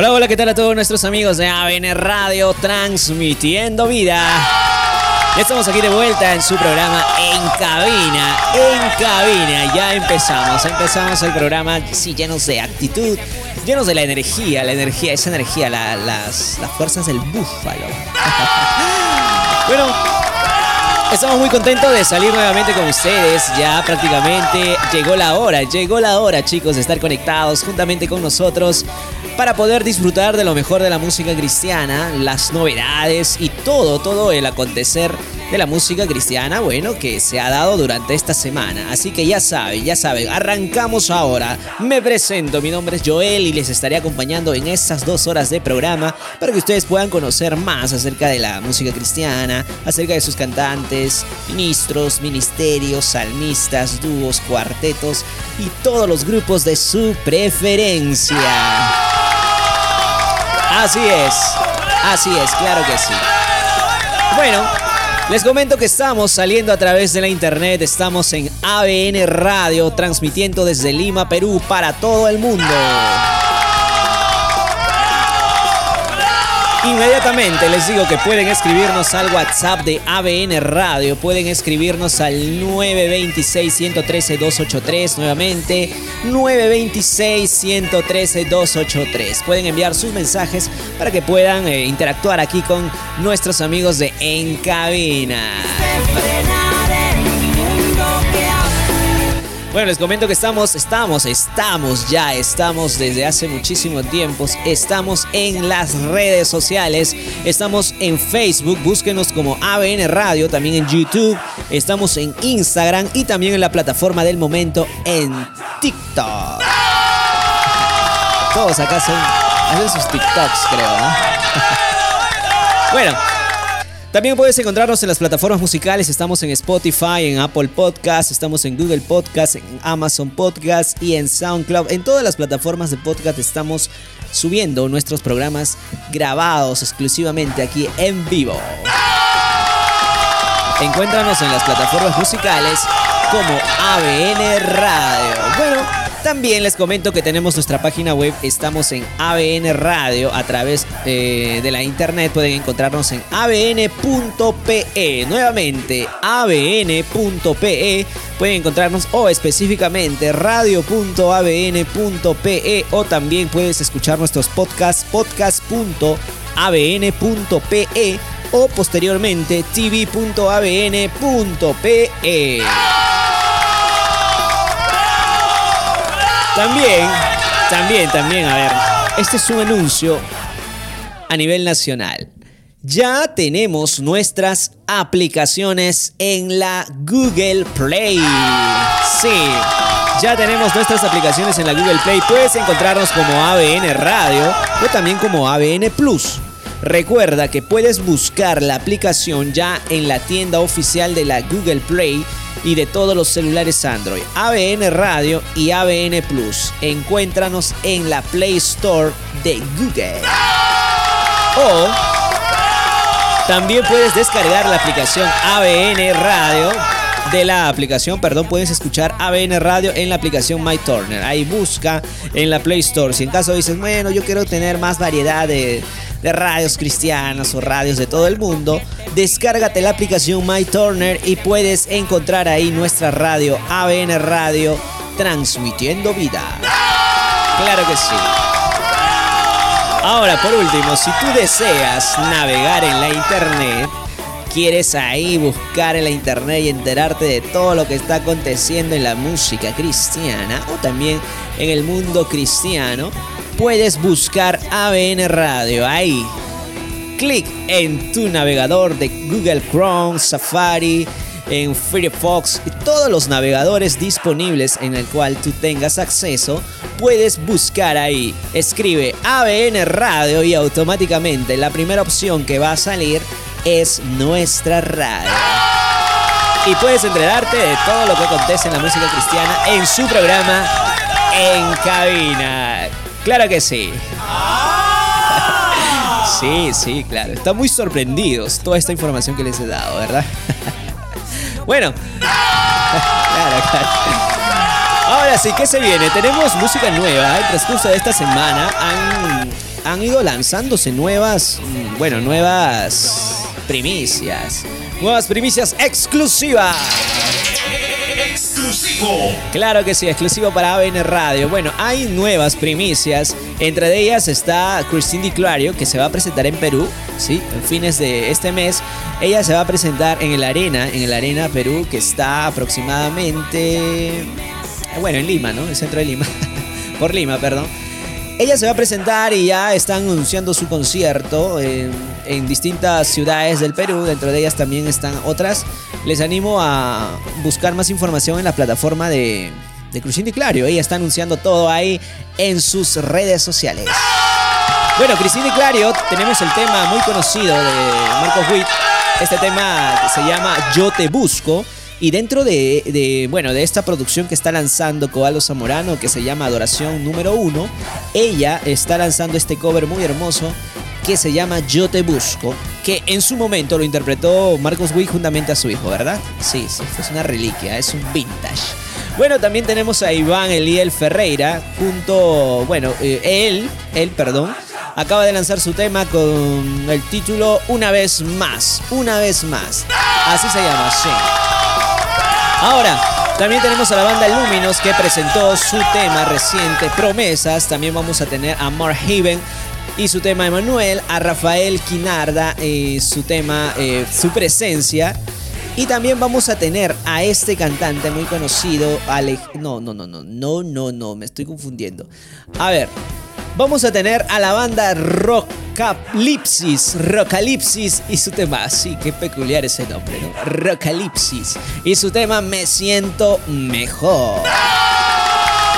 Hola, hola, ¿qué tal a todos nuestros amigos de ABN Radio Transmitiendo Vida? Ya estamos aquí de vuelta en su programa En Cabina, En Cabina. Ya empezamos, empezamos el programa, sí, llenos de actitud, llenos de la energía, la energía, esa energía, las, las fuerzas del búfalo. bueno, Estamos muy contentos de salir nuevamente con ustedes. Ya prácticamente llegó la hora, llegó la hora chicos de estar conectados juntamente con nosotros para poder disfrutar de lo mejor de la música cristiana, las novedades y todo, todo el acontecer de la música cristiana, bueno, que se ha dado durante esta semana. Así que ya saben, ya saben, arrancamos ahora. Me presento, mi nombre es Joel y les estaré acompañando en estas dos horas de programa para que ustedes puedan conocer más acerca de la música cristiana, acerca de sus cantantes, ministros, ministerios, salmistas, dúos, cuartetos y todos los grupos de su preferencia. Así es, así es, claro que sí. Bueno, les comento que estamos saliendo a través de la internet, estamos en ABN Radio, transmitiendo desde Lima, Perú, para todo el mundo. Inmediatamente les digo que pueden escribirnos al WhatsApp de ABN Radio, pueden escribirnos al 926-113-283, nuevamente 926-113-283. Pueden enviar sus mensajes para que puedan eh, interactuar aquí con nuestros amigos de En Cabina. Bueno, les comento que estamos, estamos, estamos ya, estamos desde hace muchísimo tiempo, estamos en las redes sociales, estamos en Facebook, búsquenos como ABN Radio, también en YouTube, estamos en Instagram y también en la plataforma del momento en TikTok. Todos acá son, hacen sus TikToks, creo, ¿no? bueno, también puedes encontrarnos en las plataformas musicales. Estamos en Spotify, en Apple Podcast, estamos en Google Podcast, en Amazon Podcast y en SoundCloud. En todas las plataformas de podcast estamos subiendo nuestros programas grabados exclusivamente aquí en vivo. Encuéntranos en las plataformas musicales como ABN Radio. Bueno, también les comento que tenemos nuestra página web, estamos en ABN Radio a través eh, de la internet, pueden encontrarnos en abn.pe, nuevamente abn.pe, pueden encontrarnos o específicamente radio.abn.pe o también puedes escuchar nuestros podcasts podcast.abn.pe o posteriormente tv.abn.pe. También, también, también, a ver, este es un anuncio a nivel nacional. Ya tenemos nuestras aplicaciones en la Google Play. Sí, ya tenemos nuestras aplicaciones en la Google Play. Puedes encontrarnos como ABN Radio o también como ABN Plus. Recuerda que puedes buscar la aplicación ya en la tienda oficial de la Google Play y de todos los celulares Android. ABN Radio y ABN Plus. Encuéntranos en la Play Store de Google. O también puedes descargar la aplicación ABN Radio. De la aplicación, perdón, puedes escuchar ABN Radio en la aplicación My Turner. Ahí busca en la Play Store. Si en caso dices, bueno, yo quiero tener más variedad de, radios cristianas o radios de todo el mundo, descárgate la aplicación My Turner y puedes encontrar ahí nuestra radio ABN Radio transmitiendo vida. Claro que sí. Ahora, por último, si tú deseas navegar en la internet, quieres ahí buscar en la internet y enterarte de todo lo que está aconteciendo en la música cristiana o también en el mundo cristiano, puedes buscar ABN Radio ahí. Clic en tu navegador de Google Chrome, Safari, en Firefox y todos los navegadores disponibles en el cual tú tengas acceso, puedes buscar ahí. Escribe ABN Radio y automáticamente la primera opción que va a salir es nuestra radio. Y puedes enterarte de todo lo que acontece en la música cristiana en su programa En Cabina. Claro que sí. Sí, sí, claro. Están muy sorprendidos toda esta información que les he dado, ¿verdad? bueno. claro, claro. Ahora sí, ¿qué se viene? Tenemos música nueva. En transcurso de esta semana han han ido lanzándose nuevas, mm, bueno, nuevas primicias. Nuevas primicias exclusivas. Exclusivo. Claro que sí, exclusivo para ABN Radio. Bueno, hay nuevas primicias. Entre ellas está Christine Di Clario, que se va a presentar en Perú, ¿sí? En fines de este mes. Ella se va a presentar en el Arena, en el Arena Perú, que está aproximadamente. Bueno, en Lima, ¿no? En el centro de Lima. Por Lima, perdón. Ella se va a presentar y ya están anunciando su concierto en, distintas ciudades del Perú. Dentro de ellas también están otras. Les animo a buscar más información en la plataforma de, de Cristina Clario. Ella está anunciando todo ahí en sus redes sociales. Bueno, Cristina Clario, tenemos el tema muy conocido de Marcos Witt. Este tema se llama Yo te busco. Y dentro de, bueno, de esta producción que está lanzando Coalo Zamorano, que se llama Adoración número uno, ella está lanzando este cover muy hermoso que se llama Yo te busco, que en su momento lo interpretó Marcos Witt juntamente a su hijo, ¿verdad? Sí, sí, es una reliquia, es un vintage. Bueno, también tenemos a Iván Eliel Ferreira, junto, bueno, eh, él, él, perdón, acaba de lanzar su tema con el título Una vez más, una vez más. Así se llama, sí. Ahora, también tenemos a la banda Luminos que presentó su tema reciente, Promesas. También vamos a tener a Mark Haven y su tema Emanuel, a Rafael Quinarda y eh, su tema eh, Su Presencia. Y también vamos a tener a este cantante muy conocido, Ale... No, no, no, no, no, no, no, me estoy confundiendo. A ver, vamos a tener a la banda Rockalipsis, Rockalipsis y su tema, sí, qué peculiar ese nombre, ¿no? Rockalipsis y su tema Me siento mejor.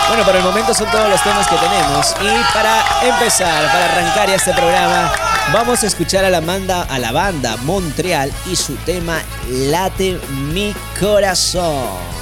Bueno, por el momento son todos los temas que tenemos y para empezar, para arrancar este programa, vamos a escuchar a la banda, a la banda Montreal y su tema Late mi corazón.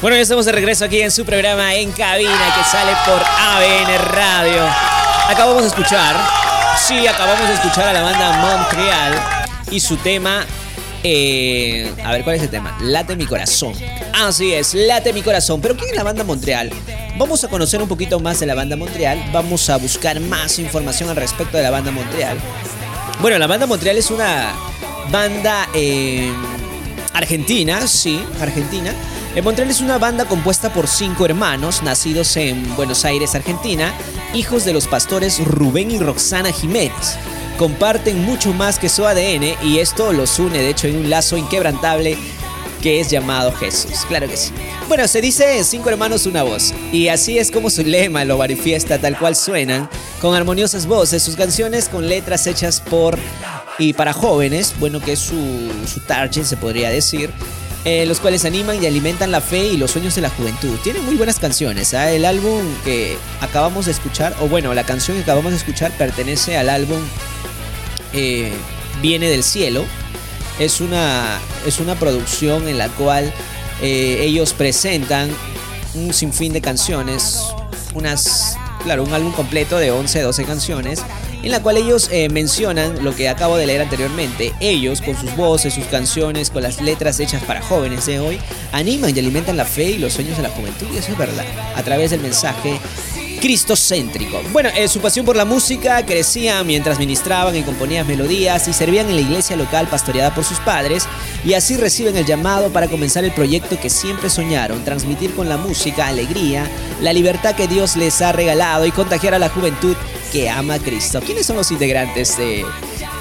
Bueno, ya estamos de regreso aquí en su programa En Cabina que sale por ABN Radio. Acabamos de escuchar, sí, acabamos de escuchar a la banda Montreal y su tema, eh, a ver, ¿cuál es el tema? Late mi corazón. Así es, late mi corazón. Pero ¿quién es la banda Montreal? Vamos a conocer un poquito más de la banda Montreal, vamos a buscar más información al respecto de la banda Montreal. Bueno, la banda Montreal es una banda eh, argentina, sí, argentina en Montreal es una banda compuesta por cinco hermanos nacidos en Buenos Aires, Argentina, hijos de los pastores Rubén y Roxana Jiménez. Comparten mucho más que su ADN y esto los une de hecho en un lazo inquebrantable que es llamado Jesús. Claro que sí. Bueno, se dice cinco hermanos una voz y así es como su lema lo manifiesta tal cual suenan, con armoniosas voces, sus canciones con letras hechas por y para jóvenes, bueno que es su, su target se podría decir, eh, los cuales animan y alimentan la fe y los sueños de la juventud. Tienen muy buenas canciones. ¿ah? El álbum que acabamos de escuchar, o bueno, la canción que acabamos de escuchar pertenece al álbum eh, Viene del Cielo. Es una, es una producción en la cual eh, ellos presentan un sinfín de canciones, unas, claro, un álbum completo de 11, 12 canciones en la cual ellos eh, mencionan lo que acabo de leer anteriormente. Ellos, con sus voces, sus canciones, con las letras hechas para jóvenes de hoy, animan y alimentan la fe y los sueños de la juventud, y eso es verdad, a través del mensaje cristocéntrico. Bueno, eh, su pasión por la música crecía mientras ministraban y componían melodías y servían en la iglesia local pastoreada por sus padres y así reciben el llamado para comenzar el proyecto que siempre soñaron, transmitir con la música alegría, la libertad que Dios les ha regalado y contagiar a la juventud que ama a Cristo. ¿Quiénes son los integrantes de,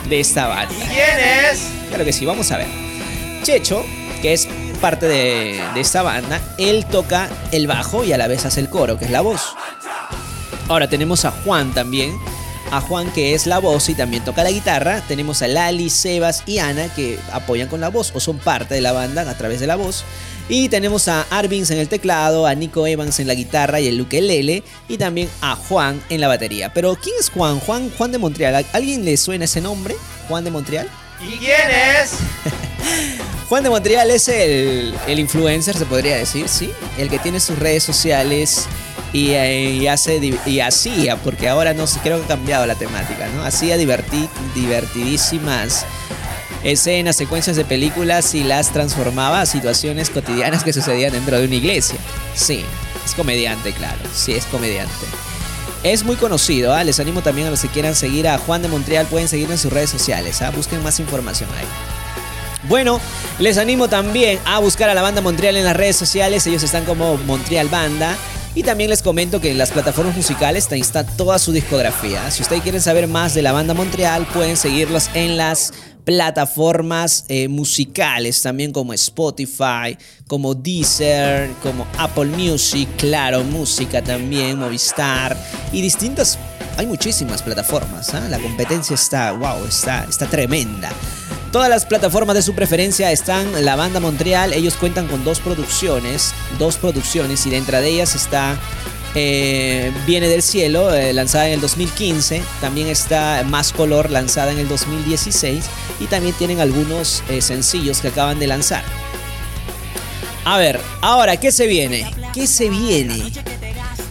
esta banda? ¿Quiénes? Claro que sí, vamos a ver. Checho, que es parte de, de esta banda, él toca el bajo y a la vez hace el coro, que es la voz. Ahora tenemos a Juan también, a Juan que es la voz y también toca la guitarra. Tenemos a Lali, Sebas y Ana que apoyan con la voz o son parte de la banda a través de la voz. Y tenemos a Arvins en el teclado, a Nico Evans en la guitarra y el Lele y también a Juan en la batería. Pero ¿quién es Juan? Juan, Juan de Montreal. ¿Alguien le suena ese nombre? Juan de Montreal. ¿Y quién es? Juan de Montreal es el, el, influencer, se podría decir, ¿sí? El que tiene sus redes sociales y, eh, hace y hacía, porque ahora no sé, creo que ha cambiado la temática, ¿no? Hacía divertid, divertidísimas escenas, secuencias de películas y las transformaba a situaciones cotidianas que sucedían dentro de una iglesia. Sí, es comediante, claro, sí, es comediante. Es muy conocido, ¿ah? les animo también a los que quieran seguir a Juan de Montreal, pueden seguirlo en sus redes sociales, ¿ah? busquen más información ahí. Bueno, les animo también a buscar a la banda Montreal en las redes sociales, ellos están como Montreal Banda. Y también les comento que en las plataformas musicales está toda su discografía. Si ustedes quieren saber más de la banda Montreal, pueden seguirlos en las plataformas eh, musicales, también como Spotify, como Deezer, como Apple Music, Claro Música también, Movistar y distintas. Hay muchísimas plataformas. ¿ah? La competencia está, wow, está, está tremenda. Todas las plataformas de su preferencia están la banda Montreal. Ellos cuentan con dos producciones, dos producciones y dentro de ellas está eh, Viene del Cielo, eh, lanzada en el 2015. También está Más Color, lanzada en el 2016. Y también tienen algunos eh, sencillos que acaban de lanzar. A ver, ahora, ¿qué se viene? ¿Qué se viene?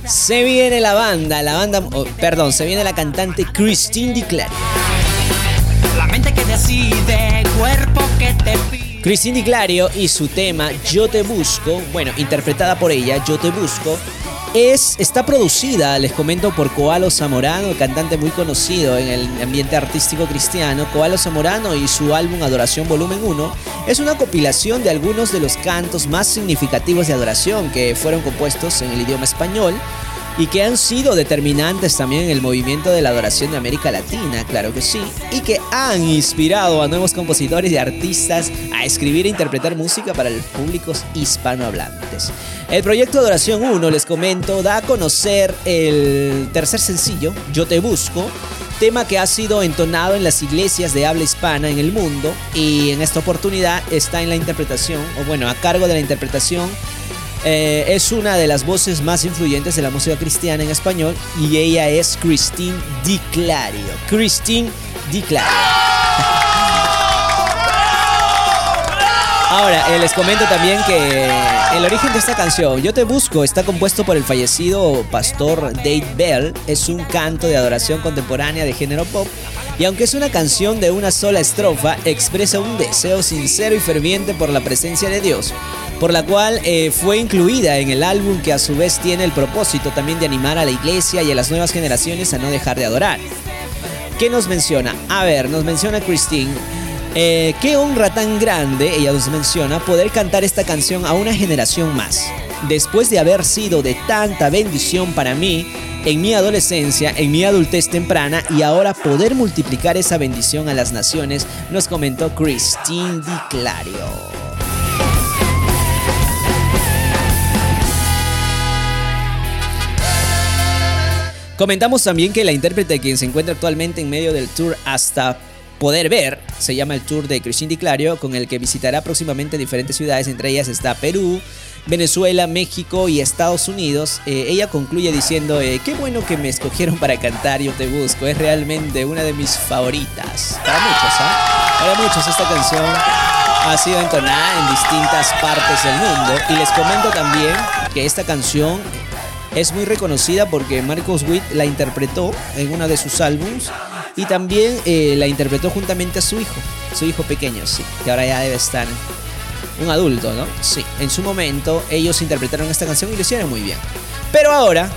Se viene la banda, la banda, oh, perdón, se viene la cantante Christine DiClario. La mente que decide, cuerpo que te Christine DiClario y su tema Yo te busco, bueno, interpretada por ella, Yo te busco, es, está producida, les comento, por Coalo Zamorano, cantante muy conocido en el ambiente artístico cristiano. Coalo Zamorano y su álbum Adoración Volumen 1 es una compilación de algunos de los cantos más significativos de adoración que fueron compuestos en el idioma español y que han sido determinantes también en el movimiento de la adoración de América Latina, claro que sí, y que han inspirado a nuevos compositores y artistas a escribir e interpretar música para los públicos hispanohablantes. El proyecto Adoración 1, les comento, da a conocer el tercer sencillo, Yo Te Busco, tema que ha sido entonado en las iglesias de habla hispana en el mundo y en esta oportunidad está en la interpretación, o bueno, a cargo de la interpretación eh, es una de las voces más influyentes de la música cristiana en español y ella es Christine Di Clario. Christine Di Clario. Ahora, eh, les comento también que el origen de esta canción, Yo te busco, está compuesto por el fallecido pastor Dave Bell. Es un canto de adoración contemporánea de género pop. Y aunque es una canción de una sola estrofa, expresa un deseo sincero y ferviente por la presencia de Dios por la cual eh, fue incluida en el álbum que a su vez tiene el propósito también de animar a la iglesia y a las nuevas generaciones a no dejar de adorar. ¿Qué nos menciona? A ver, nos menciona Christine. Eh, qué honra tan grande, ella nos menciona, poder cantar esta canción a una generación más. Después de haber sido de tanta bendición para mí en mi adolescencia, en mi adultez temprana y ahora poder multiplicar esa bendición a las naciones, nos comentó Christine Di Clario. Comentamos también que la intérprete quien se encuentra actualmente en medio del tour hasta poder ver, se llama el tour de Christine Di Clario, con el que visitará próximamente diferentes ciudades, entre ellas está Perú, Venezuela, México y Estados Unidos. Eh, ella concluye diciendo, eh, qué bueno que me escogieron para cantar Yo Te Busco, es realmente una de mis favoritas. Para muchos, ¿ah? Para muchos esta canción ha sido entonada en distintas partes del mundo. Y les comento también que esta canción es muy reconocida porque Marcos Witt la interpretó en uno de sus álbums y también eh, la interpretó juntamente a su hijo, su hijo pequeño, sí, que ahora ya debe estar un adulto, ¿no? Sí, en su momento ellos interpretaron esta canción y lo hicieron muy bien. Pero ahora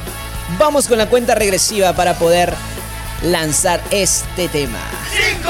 vamos con la cuenta regresiva para poder lanzar este tema. 5,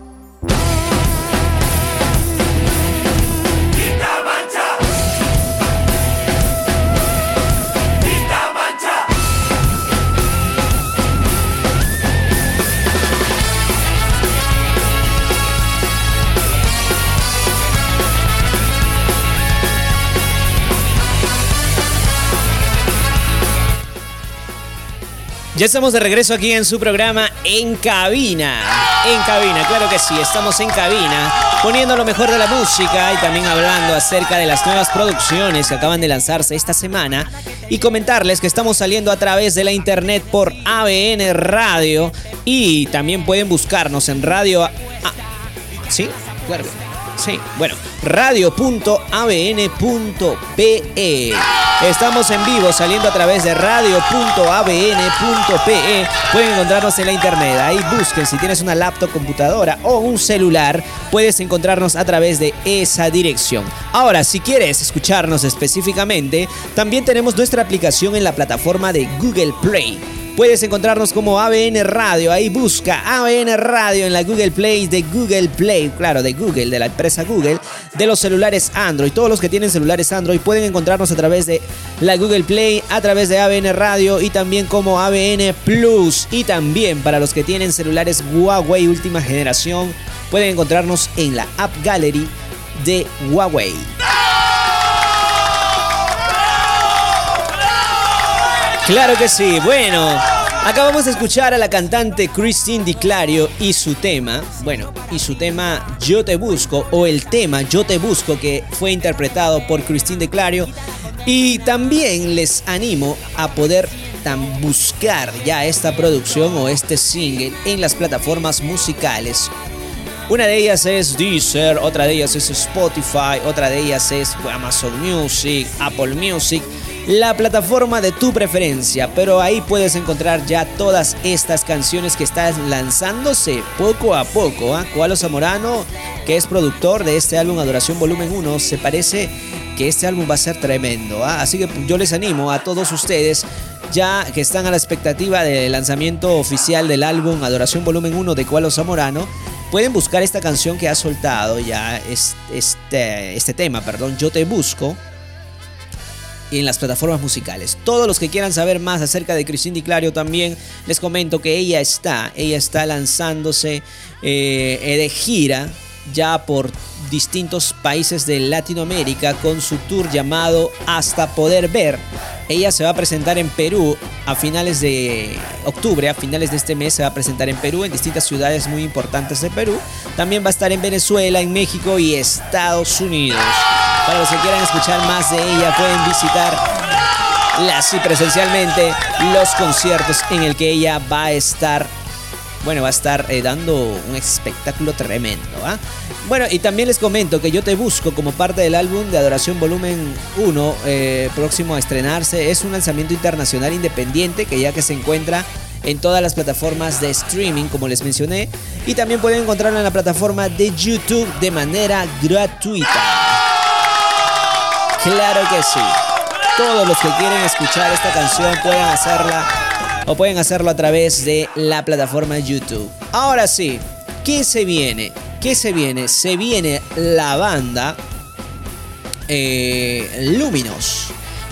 Ya estamos de regreso aquí en su programa En Cabina. En Cabina, claro que sí, estamos en cabina, poniendo lo mejor de la música y también hablando acerca de las nuevas producciones que acaban de lanzarse esta semana y comentarles que estamos saliendo a través de la internet por ABN Radio y también pueden buscarnos en radio... ¿Sí? Sí, bueno, radio.abn.pe. Estamos en vivo saliendo a través de radio.abn.pe. Pueden encontrarnos en la internet. Ahí busquen si tienes una laptop, computadora o un celular. Puedes encontrarnos a través de esa dirección. Ahora, si quieres escucharnos específicamente, también tenemos nuestra aplicación en la plataforma de Google Play. Puedes encontrarnos como ABN Radio. Ahí busca ABN Radio en la Google Play de Google Play. Claro, de Google, de la empresa Google, de los celulares Android. Todos los que tienen celulares Android pueden encontrarnos a través de la Google Play, a través de ABN Radio y también como ABN Plus. Y también para los que tienen celulares Huawei última generación, pueden encontrarnos en la App Gallery de Huawei. Claro que sí. Bueno, acabamos de escuchar a la cantante Christine DiClario y su tema, bueno, y su tema Yo te busco o el tema Yo te busco que fue interpretado por Christine DiClario y también les animo a poder buscar ya esta producción o este single en las plataformas musicales. Una de ellas es Deezer, otra de ellas es Spotify, otra de ellas es Amazon Music, Apple Music la plataforma de tu preferencia, pero ahí puedes encontrar ya todas estas canciones que están lanzándose poco a poco. ¿ah? Cualo Zamorano, que es productor de este álbum Adoración Volumen 1, se parece que este álbum va a ser tremendo. ¿ah? Así que yo les animo a todos ustedes ya que están a la expectativa del lanzamiento oficial del álbum Adoración Volumen 1 de Cualo Zamorano, pueden buscar esta canción que ha soltado ya, este, este tema, perdón, Yo Te Busco, y en las plataformas musicales. Todos los que quieran saber más acerca de Cristina Di Clario también les comento que ella está, ella está lanzándose eh, de gira ya por distintos países de Latinoamérica con su tour llamado Hasta Poder Ver. Ella se va a presentar en Perú a finales de octubre, a finales de este mes se va a presentar en Perú, en distintas ciudades muy importantes de Perú. También va a estar en Venezuela, en México y Estados Unidos. Para los que quieran escuchar más de ella, pueden visitar así presencialmente los conciertos en el que ella va a estar bueno, va a estar eh, dando un espectáculo tremendo. ¿ah? Bueno, y también les comento que yo te busco como parte del álbum de Adoración Volumen 1, eh, próximo a estrenarse. Es un lanzamiento internacional independiente que ya que se encuentra en todas las plataformas de streaming, como les mencioné, y también pueden encontrarlo en la plataforma de YouTube de manera gratuita. Claro que sí. Todos los que quieren escuchar esta canción pueden hacerla o pueden hacerlo a través de la plataforma YouTube. Ahora sí, ¿qué se viene? ¿Qué se viene? Se viene la banda eh, Luminos.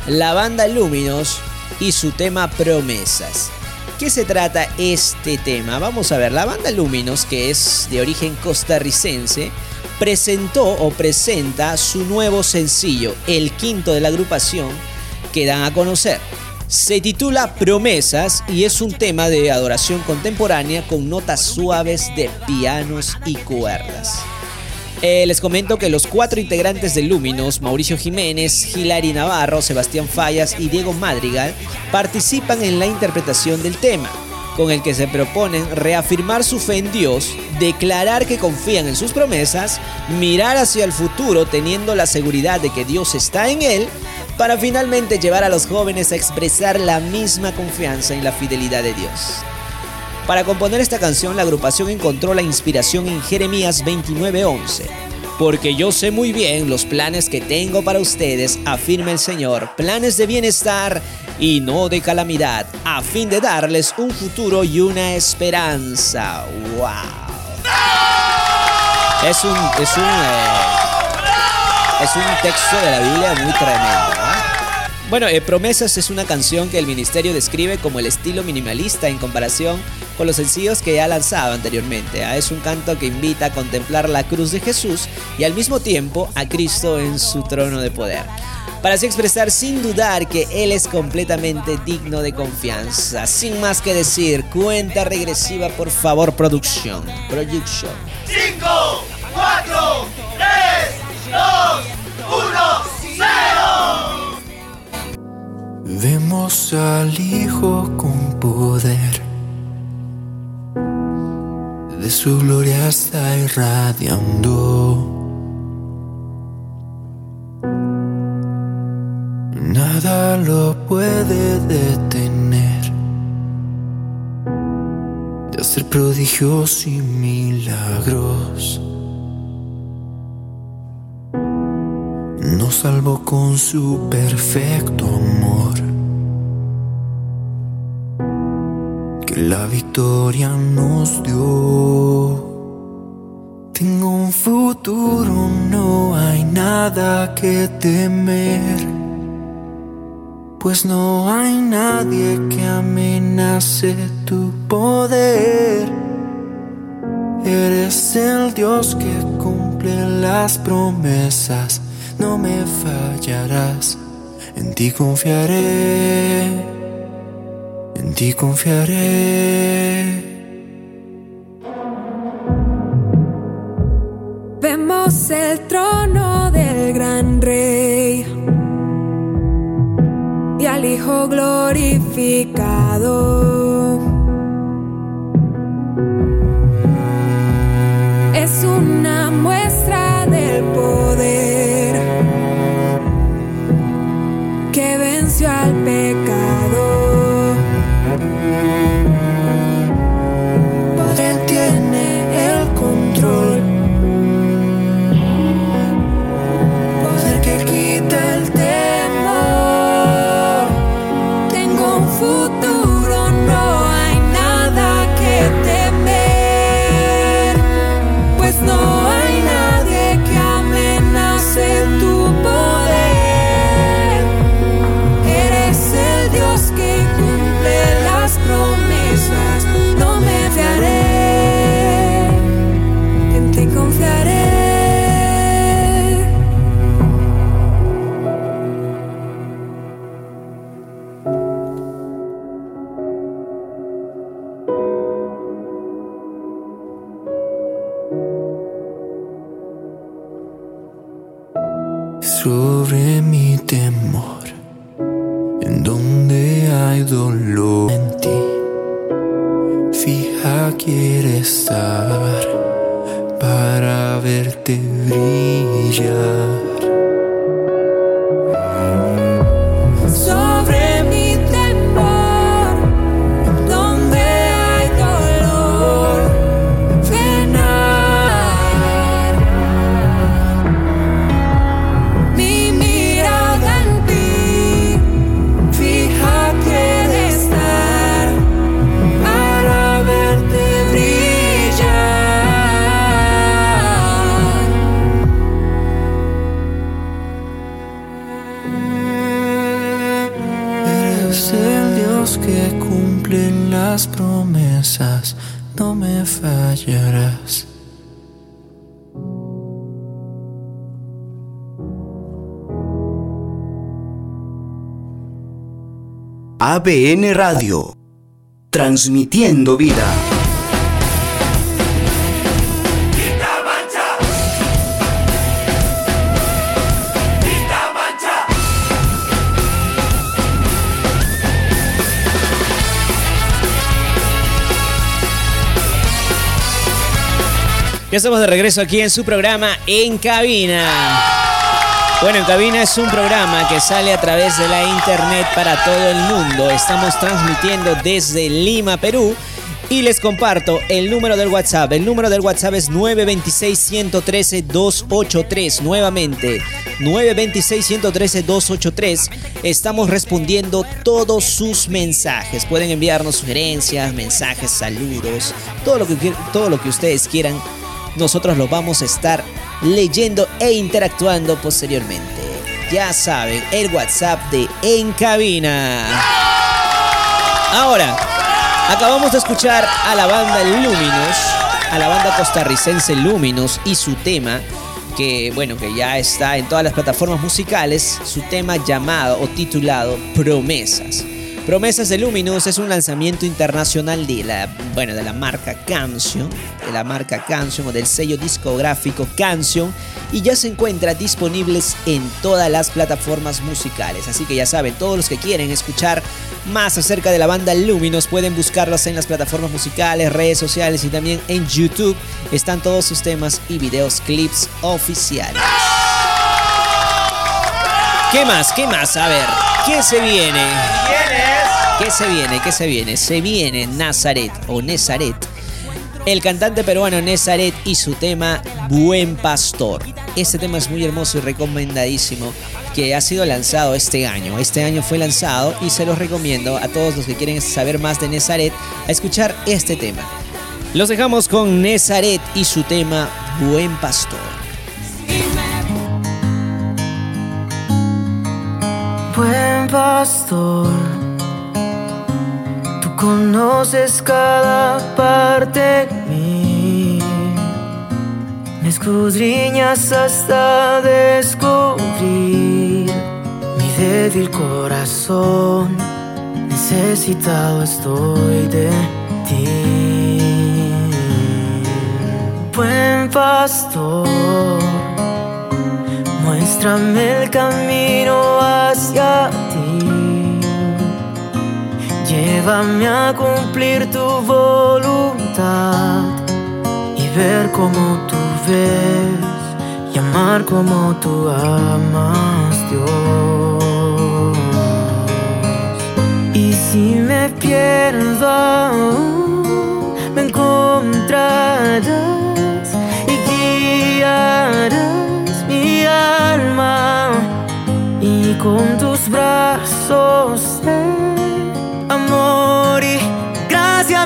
La banda Luminos y su tema Promesas. ¿Qué se trata este tema? Vamos a ver, la banda Luminos, que es de origen costarricense, presentó o presenta su nuevo sencillo, el quinto de la agrupación, que dan a conocer. Se titula Promesas y es un tema de adoración contemporánea con notas suaves de pianos y cuerdas. Eh, les comento que los cuatro integrantes de Luminos, Mauricio Jiménez, Hilary Navarro, Sebastián Fallas y Diego Madrigal, participan en la interpretación del tema con el que se proponen reafirmar su fe en Dios, declarar que confían en sus promesas, mirar hacia el futuro teniendo la seguridad de que Dios está en él, para finalmente llevar a los jóvenes a expresar la misma confianza en la fidelidad de Dios. Para componer esta canción, la agrupación encontró la inspiración en Jeremías 29:11. Porque yo sé muy bien los planes que tengo para ustedes, afirma el Señor, planes de bienestar y no de calamidad, a fin de darles un futuro y una esperanza. ¡Wow! Es un, es un, eh, es un texto de la Biblia muy tremendo. Bueno, eh, Promesas es una canción que el ministerio describe como el estilo minimalista en comparación con los sencillos que ha lanzado anteriormente. ¿ah? Es un canto que invita a contemplar la cruz de Jesús y al mismo tiempo a Cristo en su trono de poder. Para así expresar sin dudar que Él es completamente digno de confianza. Sin más que decir, cuenta regresiva por favor, producción. Production. 5, 4, 3, 2, 1, 0. Vemos al Hijo con poder, de su gloria está irradiando. Nada lo puede detener de hacer prodigios y milagros. Nos salvó con su perfecto amor. Que la victoria nos dio. Tengo un futuro, no hay nada que temer. Pues no hay nadie que amenace tu poder. Eres el Dios que cumple las promesas no me fallarás. En ti confiaré, en ti confiaré. Vemos el trono del gran rey al Hijo glorificado. Es una muestra del poder que venció al pecado. ABN Radio. Transmitiendo vida. Ya estamos de regreso aquí en su programa En Cabina. Bueno, En Cabina es un programa que sale a través de la internet para todo el mundo. Estamos transmitiendo desde Lima, Perú. Y les comparto el número del WhatsApp. El número del WhatsApp es 926-113-283. Nuevamente, 926-113-283. Estamos respondiendo todos sus mensajes. Pueden enviarnos sugerencias, mensajes, saludos, todo lo que, todo lo que ustedes quieran. Nosotros lo vamos a estar leyendo e interactuando posteriormente. Ya saben, el WhatsApp de En Cabina. Ahora, acabamos de escuchar a la banda Luminous, a la banda costarricense Luminous y su tema que bueno, que ya está en todas las plataformas musicales, su tema llamado o titulado Promesas. Promesas de Luminous es un lanzamiento internacional de la, bueno, de la marca Canción, de la marca Canción o del sello discográfico Canción y ya se encuentra disponibles en todas las plataformas musicales. Así que ya saben, todos los que quieren escuchar más acerca de la banda Luminous pueden buscarlos en las plataformas musicales, redes sociales y también en YouTube. Están todos sus temas y videos clips oficiales. ¿Qué más? ¿Qué más? A ver, ¿qué se viene? ¿Qué se viene? ¿Qué se viene? Se viene Nazaret o Nezaret. El cantante peruano Nezaret y su tema Buen Pastor. Este tema es muy hermoso y recomendadísimo que ha sido lanzado este año. Este año fue lanzado y se los recomiendo a todos los que quieren saber más de Nezaret a escuchar este tema. Los dejamos con Nezaret y su tema Buen Pastor. Buen pastor, conoces cada parte de mí. Me escudriñas hasta descubrir mi débil corazón. Necesitado estoy de ti. Buen pastor. Muéstrame el camino hacia ti. Llévame a cumplir tu voluntad y ver como tú ves y amar como tú amas, Dios. Y si me pierdo me encontrarás y guiarás mi alma y con tus brazos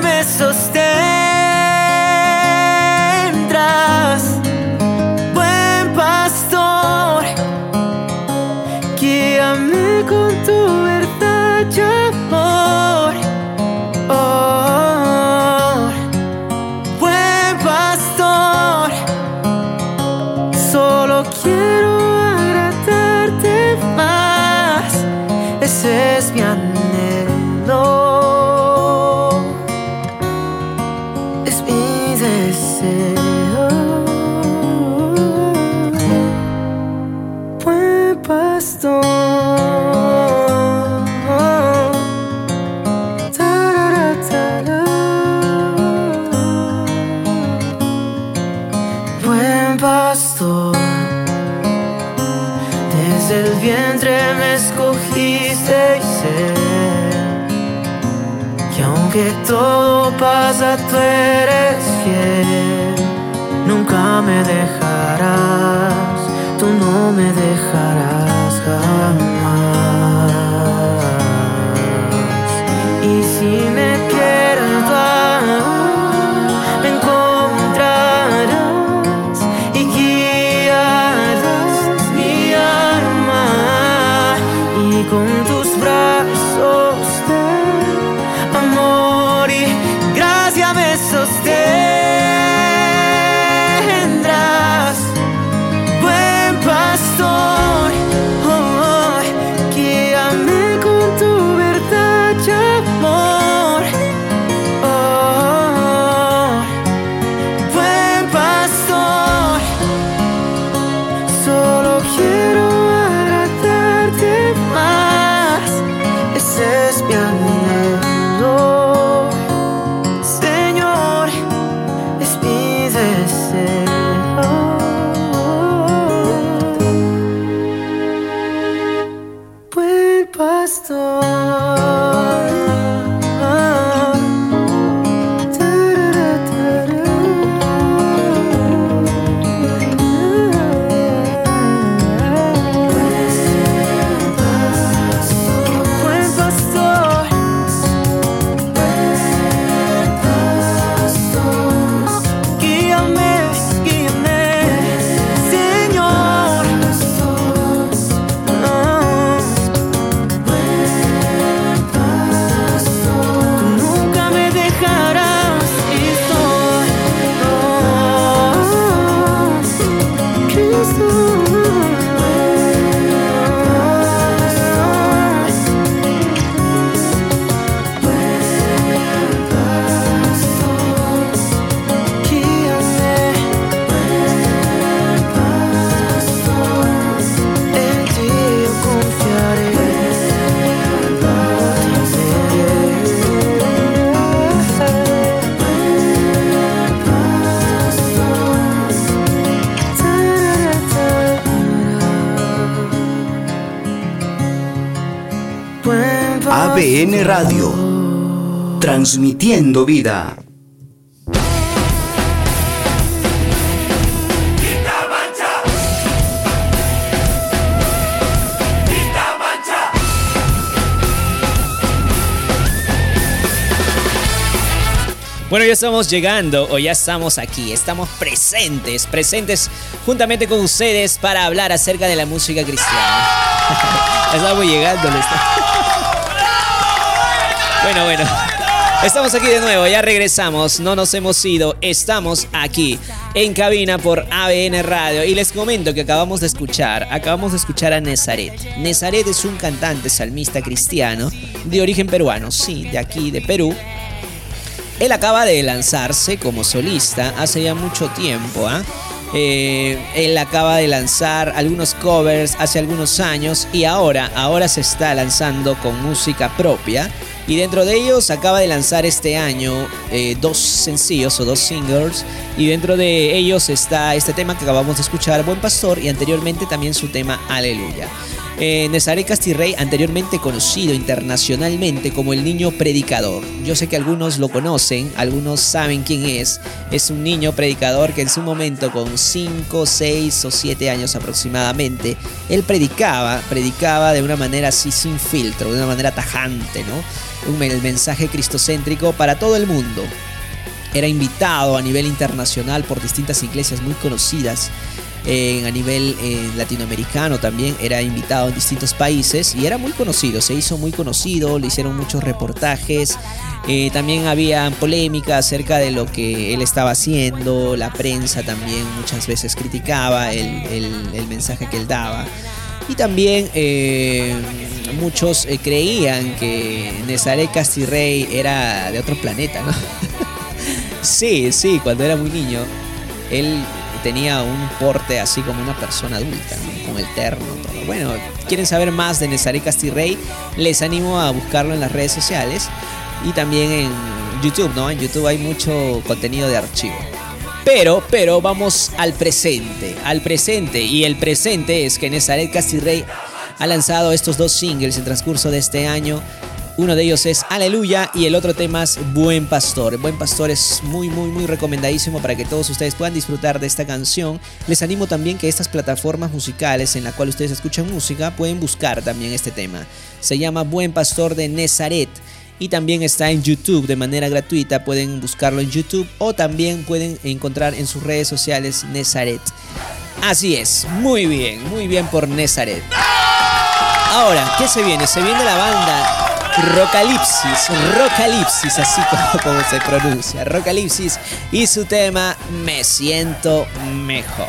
gracia me ABN Radio. Transmitiendo vida. Bueno, ya estamos llegando o ya estamos aquí, estamos presentes, presentes juntamente con ustedes para hablar acerca de la música cristiana. estamos llegando. Bueno, bueno. Estamos aquí de nuevo, ya regresamos, no nos hemos ido, estamos aquí en cabina por ABN Radio y les comento que acabamos de escuchar, acabamos de escuchar a Nezaret. Nezaret es un cantante salmista cristiano de origen peruano, sí, de aquí, de Perú, él acaba de lanzarse como solista hace ya mucho tiempo. ¿ah? Eh, él acaba de lanzar algunos covers hace algunos años y ahora, ahora se está lanzando con música propia. Y dentro de ellos acaba de lanzar este año eh, dos sencillos o dos singles. Y dentro de ellos está este tema que acabamos de escuchar, Buen Pastor, y anteriormente también su tema Aleluya. Eh, Nezaré Castirrey, anteriormente conocido internacionalmente como el niño predicador. Yo sé que algunos lo conocen, algunos saben quién es. Es un niño predicador que en su momento, con 5, 6 o 7 años aproximadamente, él predicaba, predicaba de una manera así sin filtro, de una manera tajante, ¿no? Un, el mensaje cristocéntrico para todo el mundo. Era invitado a nivel internacional por distintas iglesias muy conocidas. eh, a nivel eh, latinoamericano también era invitado en distintos países y era muy conocido, se hizo muy conocido, le hicieron muchos reportajes, eh, también había polémica acerca de lo que él estaba haciendo, la prensa también muchas veces criticaba el, el- mensaje que él daba. Y también eh, muchos eh, creían que Nezaré Castirrey era de otro planeta, ¿no? sí, sí, cuando era muy niño, él tenía un porte así como una persona adulta, ¿no? con el terno, todo. Bueno, quieren saber más de Nezaré Castirrey, les animo a buscarlo en las redes sociales y también en YouTube, ¿no? En YouTube hay mucho contenido de archivo. Pero, pero vamos al presente, al presente. Y el presente es que Nezaret Castirrey ha lanzado estos dos singles en transcurso de este año. Uno de ellos es Aleluya y el otro tema es Buen Pastor. Buen Pastor es muy, muy, muy recomendadísimo para que todos ustedes puedan disfrutar de esta canción. Les animo también que estas plataformas musicales en las cuales ustedes escuchan música pueden buscar también este tema. Se llama Buen Pastor de Nezaret y también está en YouTube de manera gratuita. Pueden buscarlo en YouTube o también pueden encontrar en sus redes sociales Nezaret. Así es, muy bien, muy bien por Nezaret. Ahora, ¿qué se viene? Se viene la banda Rocalipsis, Rocalipsis, así como, como se pronuncia, Rocalipsis y su tema Me siento mejor.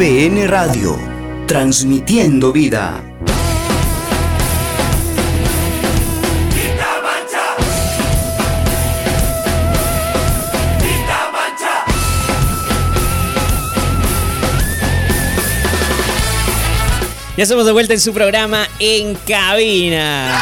ABN Radio, transmitiendo vida. Ya estamos de vuelta en su programa En Cabina.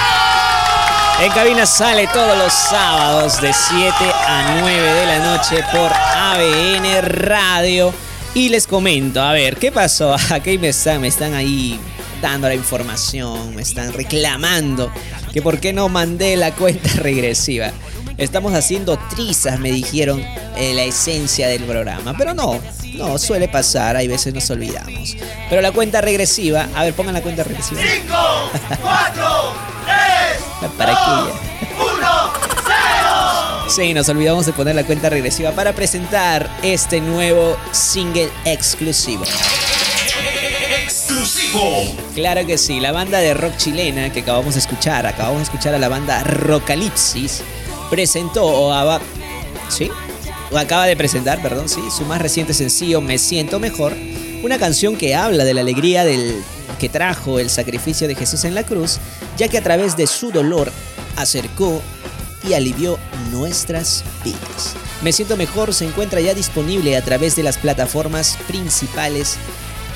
En Cabina sale todos los sábados de 7 a 9 de la noche por ABN Radio. Y les comento, a ver, ¿qué pasó? Aquí me están, me están ahí dando la información, me están reclamando que por qué no mandé la cuenta regresiva. Estamos haciendo trizas, me dijeron, eh, la esencia del programa. Pero no, no, suele pasar, hay veces nos olvidamos. Pero la cuenta regresiva, a ver, pongan la cuenta regresiva. 5, 4, 3, ¿Para qué ya? 1, 0. Sí, nos olvidamos de poner la cuenta regresiva para presentar este nuevo single exclusivo. Exclusivo. Claro que sí, la banda de rock chilena que acabamos de escuchar, acabamos de escuchar a la banda Rocalipsis, presentó o aba- ¿sí? O acaba de presentar, perdón, sí, su más reciente sencillo Me siento mejor, una canción que habla de la alegría del que trajo el sacrificio de Jesús en la cruz, ya que a través de su dolor acercó alivió nuestras vidas. Me siento mejor se encuentra ya disponible a través de las plataformas principales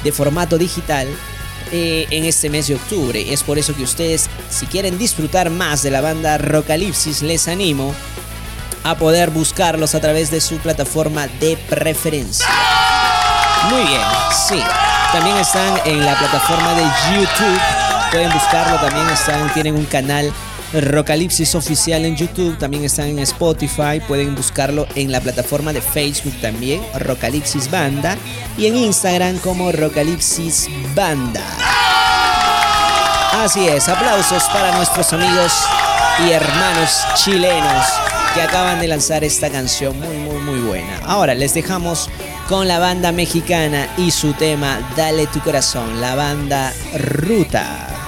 de formato digital eh, en este mes de octubre. Es por eso que ustedes, si quieren disfrutar más de la banda Rocalipsis, les animo a poder buscarlos a través de su plataforma de preferencia. Muy bien, sí. También están en la plataforma de YouTube. Pueden buscarlo, también están, tienen un canal Rocalipsis oficial en YouTube, también están en Spotify, pueden buscarlo en la plataforma de Facebook también, Rocalipsis Banda, y en Instagram como Rocalipsis Banda. Así es, aplausos para nuestros amigos y hermanos chilenos que acaban de lanzar esta canción muy muy muy buena. Ahora les dejamos con la banda mexicana y su tema Dale tu corazón, la banda Ruta.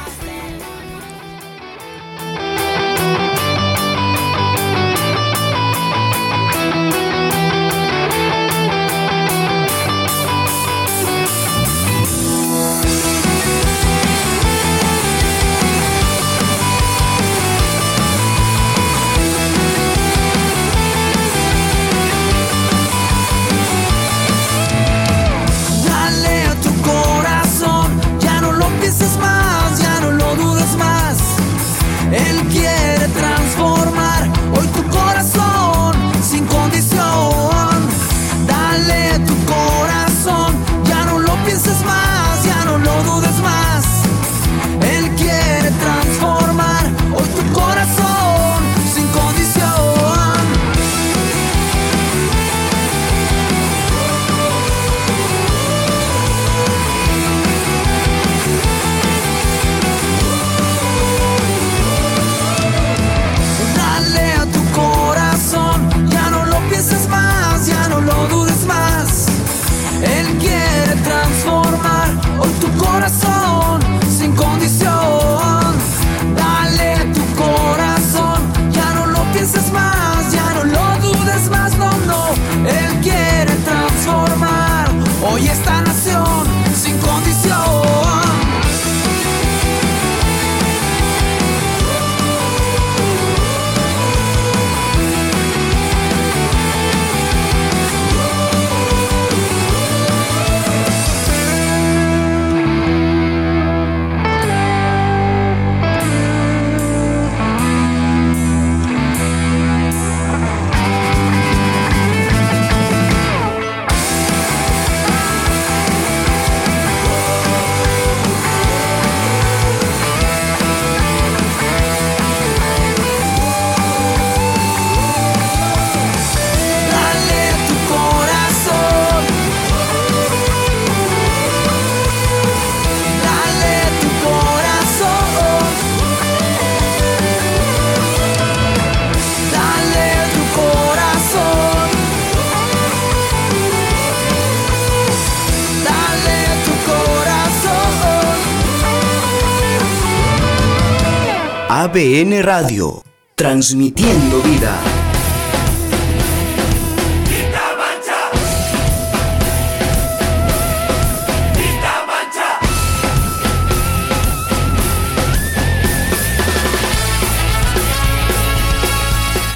ABN Radio, transmitiendo vida.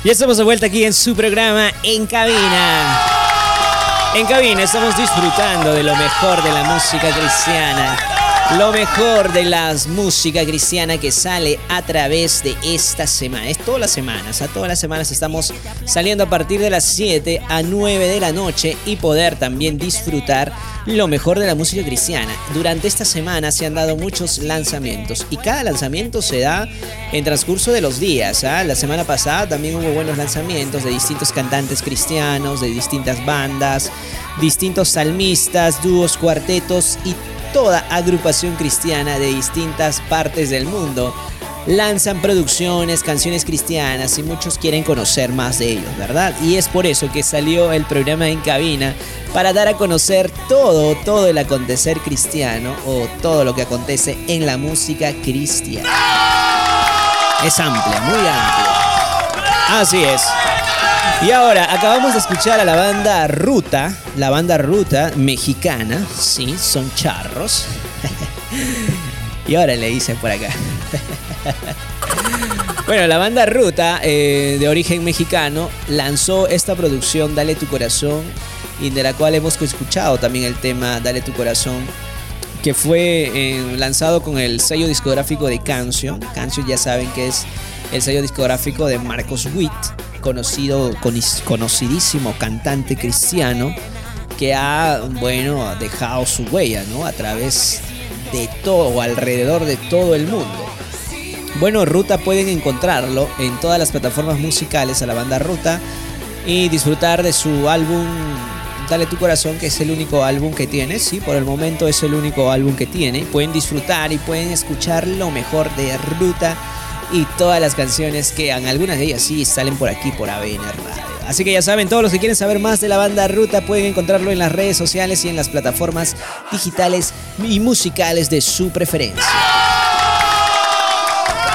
Ya estamos de vuelta aquí en su programa En Cabina. En Cabina estamos disfrutando de lo mejor de la música cristiana. Lo mejor de la música cristiana que sale a través de esta semana. Es todas las semanas. A todas las semanas estamos saliendo a partir de las 7 a 9 de la noche y poder también disfrutar lo mejor de la música cristiana. Durante esta semana se han dado muchos lanzamientos y cada lanzamiento se da en transcurso de los días. ¿ah? La semana pasada también hubo buenos lanzamientos de distintos cantantes cristianos, de distintas bandas, distintos salmistas, dúos, cuartetos y toda agrupación cristiana de distintas partes del mundo. Lanzan producciones, canciones cristianas y muchos quieren conocer más de ellos, ¿verdad? Y es por eso que salió el programa en cabina para dar a conocer todo, todo el acontecer cristiano o todo lo que acontece en la música cristiana. Es amplia, muy amplia. Así es. Y ahora acabamos de escuchar a la banda Ruta, la banda Ruta mexicana, sí, son charros. y ahora le dicen por acá. bueno, la banda Ruta, eh, de origen mexicano, lanzó esta producción Dale tu corazón y de la cual hemos escuchado también el tema Dale tu corazón que fue eh, lanzado con el sello discográfico de Canción. Canción ya saben que es el sello discográfico de Marcos Witt, conocido, conocidísimo cantante cristiano que ha, bueno, dejado su huella, ¿no? A través de todo, alrededor de todo el mundo. Bueno, Ruta pueden encontrarlo en todas las plataformas musicales a la banda Ruta y disfrutar de su álbum Dale tu corazón, que es el único álbum que tiene, sí, por el momento es el único álbum que tiene. Pueden disfrutar y pueden escuchar lo mejor de Ruta y todas las canciones que algunas de ellas sí salen por aquí por ABN Radio. Así que ya saben, todos los que quieren saber más de la banda Ruta pueden encontrarlo en las redes sociales y en las plataformas digitales y musicales de su preferencia.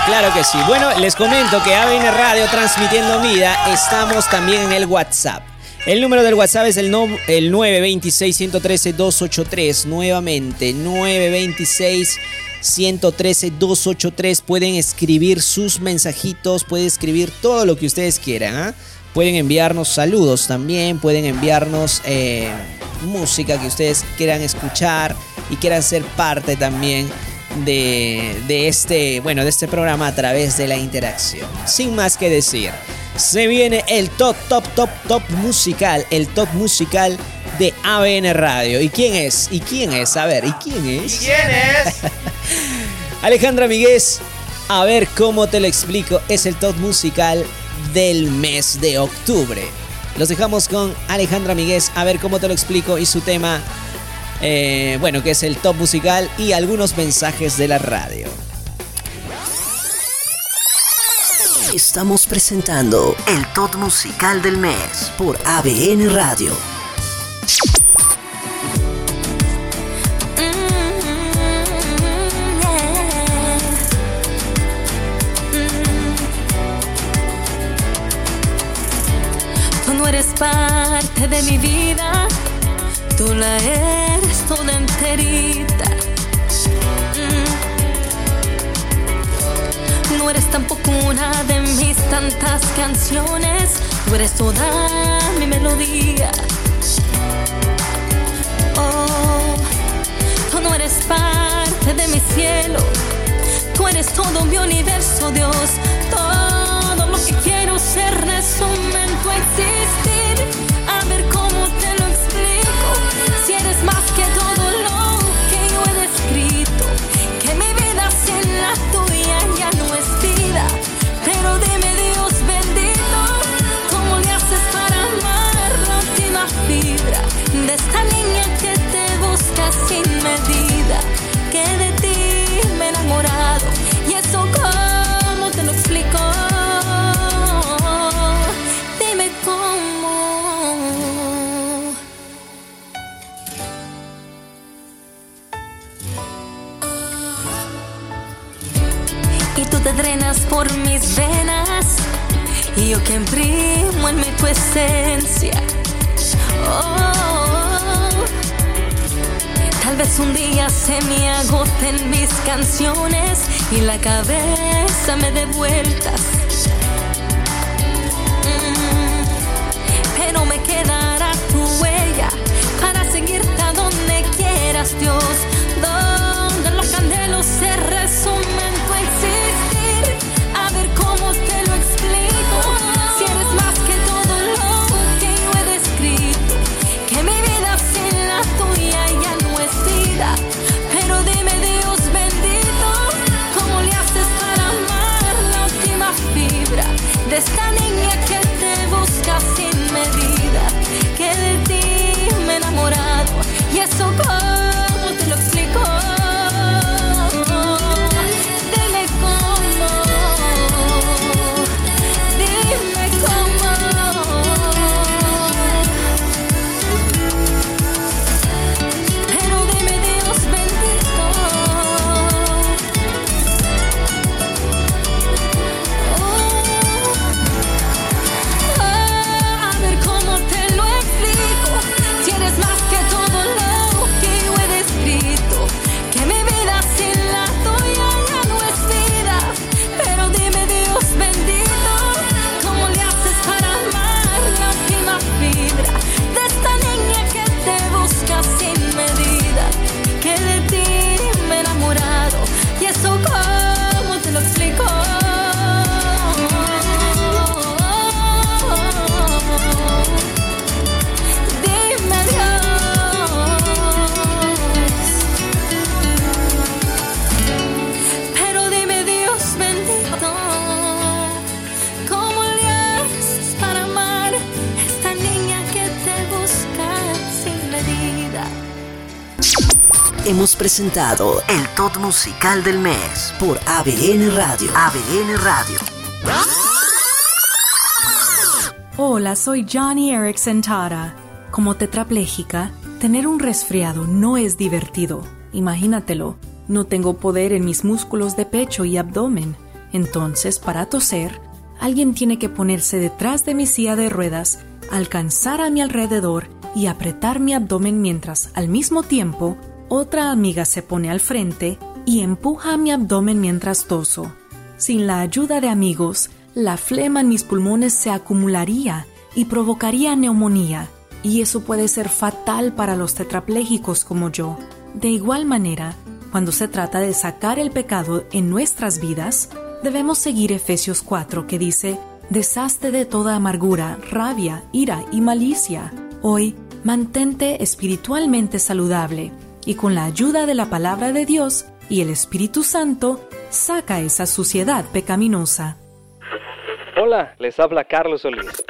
Claro que sí. Bueno, les comento que ABN Radio transmitiendo vida, estamos también en el WhatsApp. El número del WhatsApp es el, no- el 926-113-283. Nuevamente, 926-113-283. Pueden escribir sus mensajitos, pueden escribir todo lo que ustedes quieran. ¿ah? Pueden enviarnos saludos también, pueden enviarnos eh, música que ustedes quieran escuchar y quieran ser parte también de, de este, bueno, de este programa a través de la interacción. Sin más que decir, se viene el top, top, top, top musical, el top musical de ABN Radio. ¿Y quién es? ¿Y quién es? A ver, ¿y quién es? ¿Quién es? Alejandra Miguez, a ver cómo te lo explico, es el top musical del mes de octubre. Los dejamos con Alejandra Miguez, a ver cómo te lo explico y su tema, eh, bueno, que es el top musical y algunos mensajes de la radio. Estamos presentando el top musical del mes por ABN Radio. De mi vida, tú la eres toda enterita. Mm. No eres tampoco una de mis tantas canciones, tú eres toda mi melodía. Oh, tú no eres parte de mi cielo, tú eres todo mi universo, Dios. Todo lo que quiero ser resume en tu existir. A ver cómo te lo explico. Si eres más que todo lo que yo he descrito, que mi vida sin la tuya ya no es vida. Pero dime, Dios bendito, ¿cómo le haces para amar la última fibra de esta niña que te busca sin medida? Que de ti me he enamorado y eso cómo te drenas por mis venas y yo que imprimo en mí tu esencia. Oh, tal vez un día se me agoten mis canciones y la cabeza me dé vueltas. Mm, pero me quedará tu huella para seguirte a donde quieras, Dios. Presentado el top musical del mes por ABN Radio. ABN Radio. Hola, soy Johnny Erickson Tara. Como tetrapléjica, tener un resfriado no es divertido. Imagínatelo, no tengo poder en mis músculos de pecho y abdomen. Entonces, para toser, alguien tiene que ponerse detrás de mi silla de ruedas, alcanzar a mi alrededor y apretar mi abdomen mientras, al mismo tiempo, otra amiga se pone al frente y empuja mi abdomen mientras toso. Sin la ayuda de amigos, la flema en mis pulmones se acumularía y provocaría neumonía, y eso puede ser fatal para los tetraplégicos como yo. De igual manera, cuando se trata de sacar el pecado en nuestras vidas, debemos seguir Efesios 4 que dice, Deshazte de toda amargura, rabia, ira y malicia. Hoy, mantente espiritualmente saludable y con la ayuda de la palabra de Dios y el Espíritu Santo, saca esa suciedad pecaminosa. Hola, les habla Carlos Solís.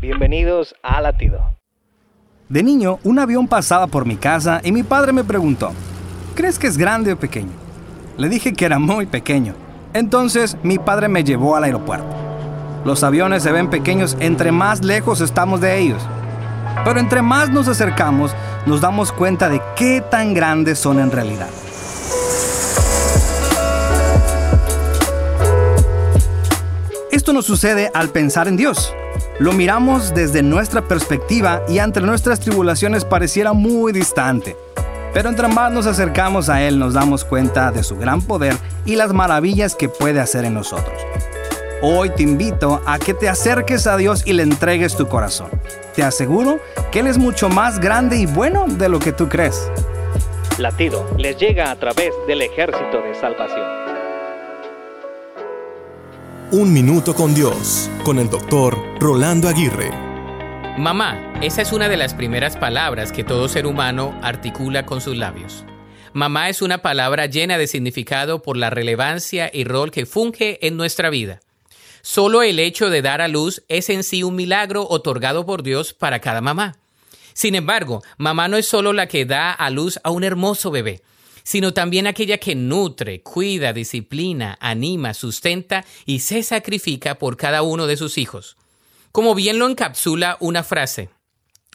Bienvenidos a Latido. De niño, un avión pasaba por mi casa y mi padre me preguntó, ¿crees que es grande o pequeño? Le dije que era muy pequeño. Entonces mi padre me llevó al aeropuerto. Los aviones se ven pequeños entre más lejos estamos de ellos. Pero entre más nos acercamos, nos damos cuenta de qué tan grandes son en realidad. Esto nos sucede al pensar en Dios. Lo miramos desde nuestra perspectiva y ante nuestras tribulaciones pareciera muy distante. Pero entre más nos acercamos a Él nos damos cuenta de su gran poder y las maravillas que puede hacer en nosotros. Hoy te invito a que te acerques a Dios y le entregues tu corazón. Te aseguro que Él es mucho más grande y bueno de lo que tú crees. Latido les llega a través del ejército de salvación. Un minuto con Dios, con el doctor Rolando Aguirre. Mamá, esa es una de las primeras palabras que todo ser humano articula con sus labios. Mamá es una palabra llena de significado por la relevancia y rol que funge en nuestra vida. Solo el hecho de dar a luz es en sí un milagro otorgado por Dios para cada mamá. Sin embargo, mamá no es solo la que da a luz a un hermoso bebé, sino también aquella que nutre, cuida, disciplina, anima, sustenta y se sacrifica por cada uno de sus hijos. Como bien lo encapsula una frase,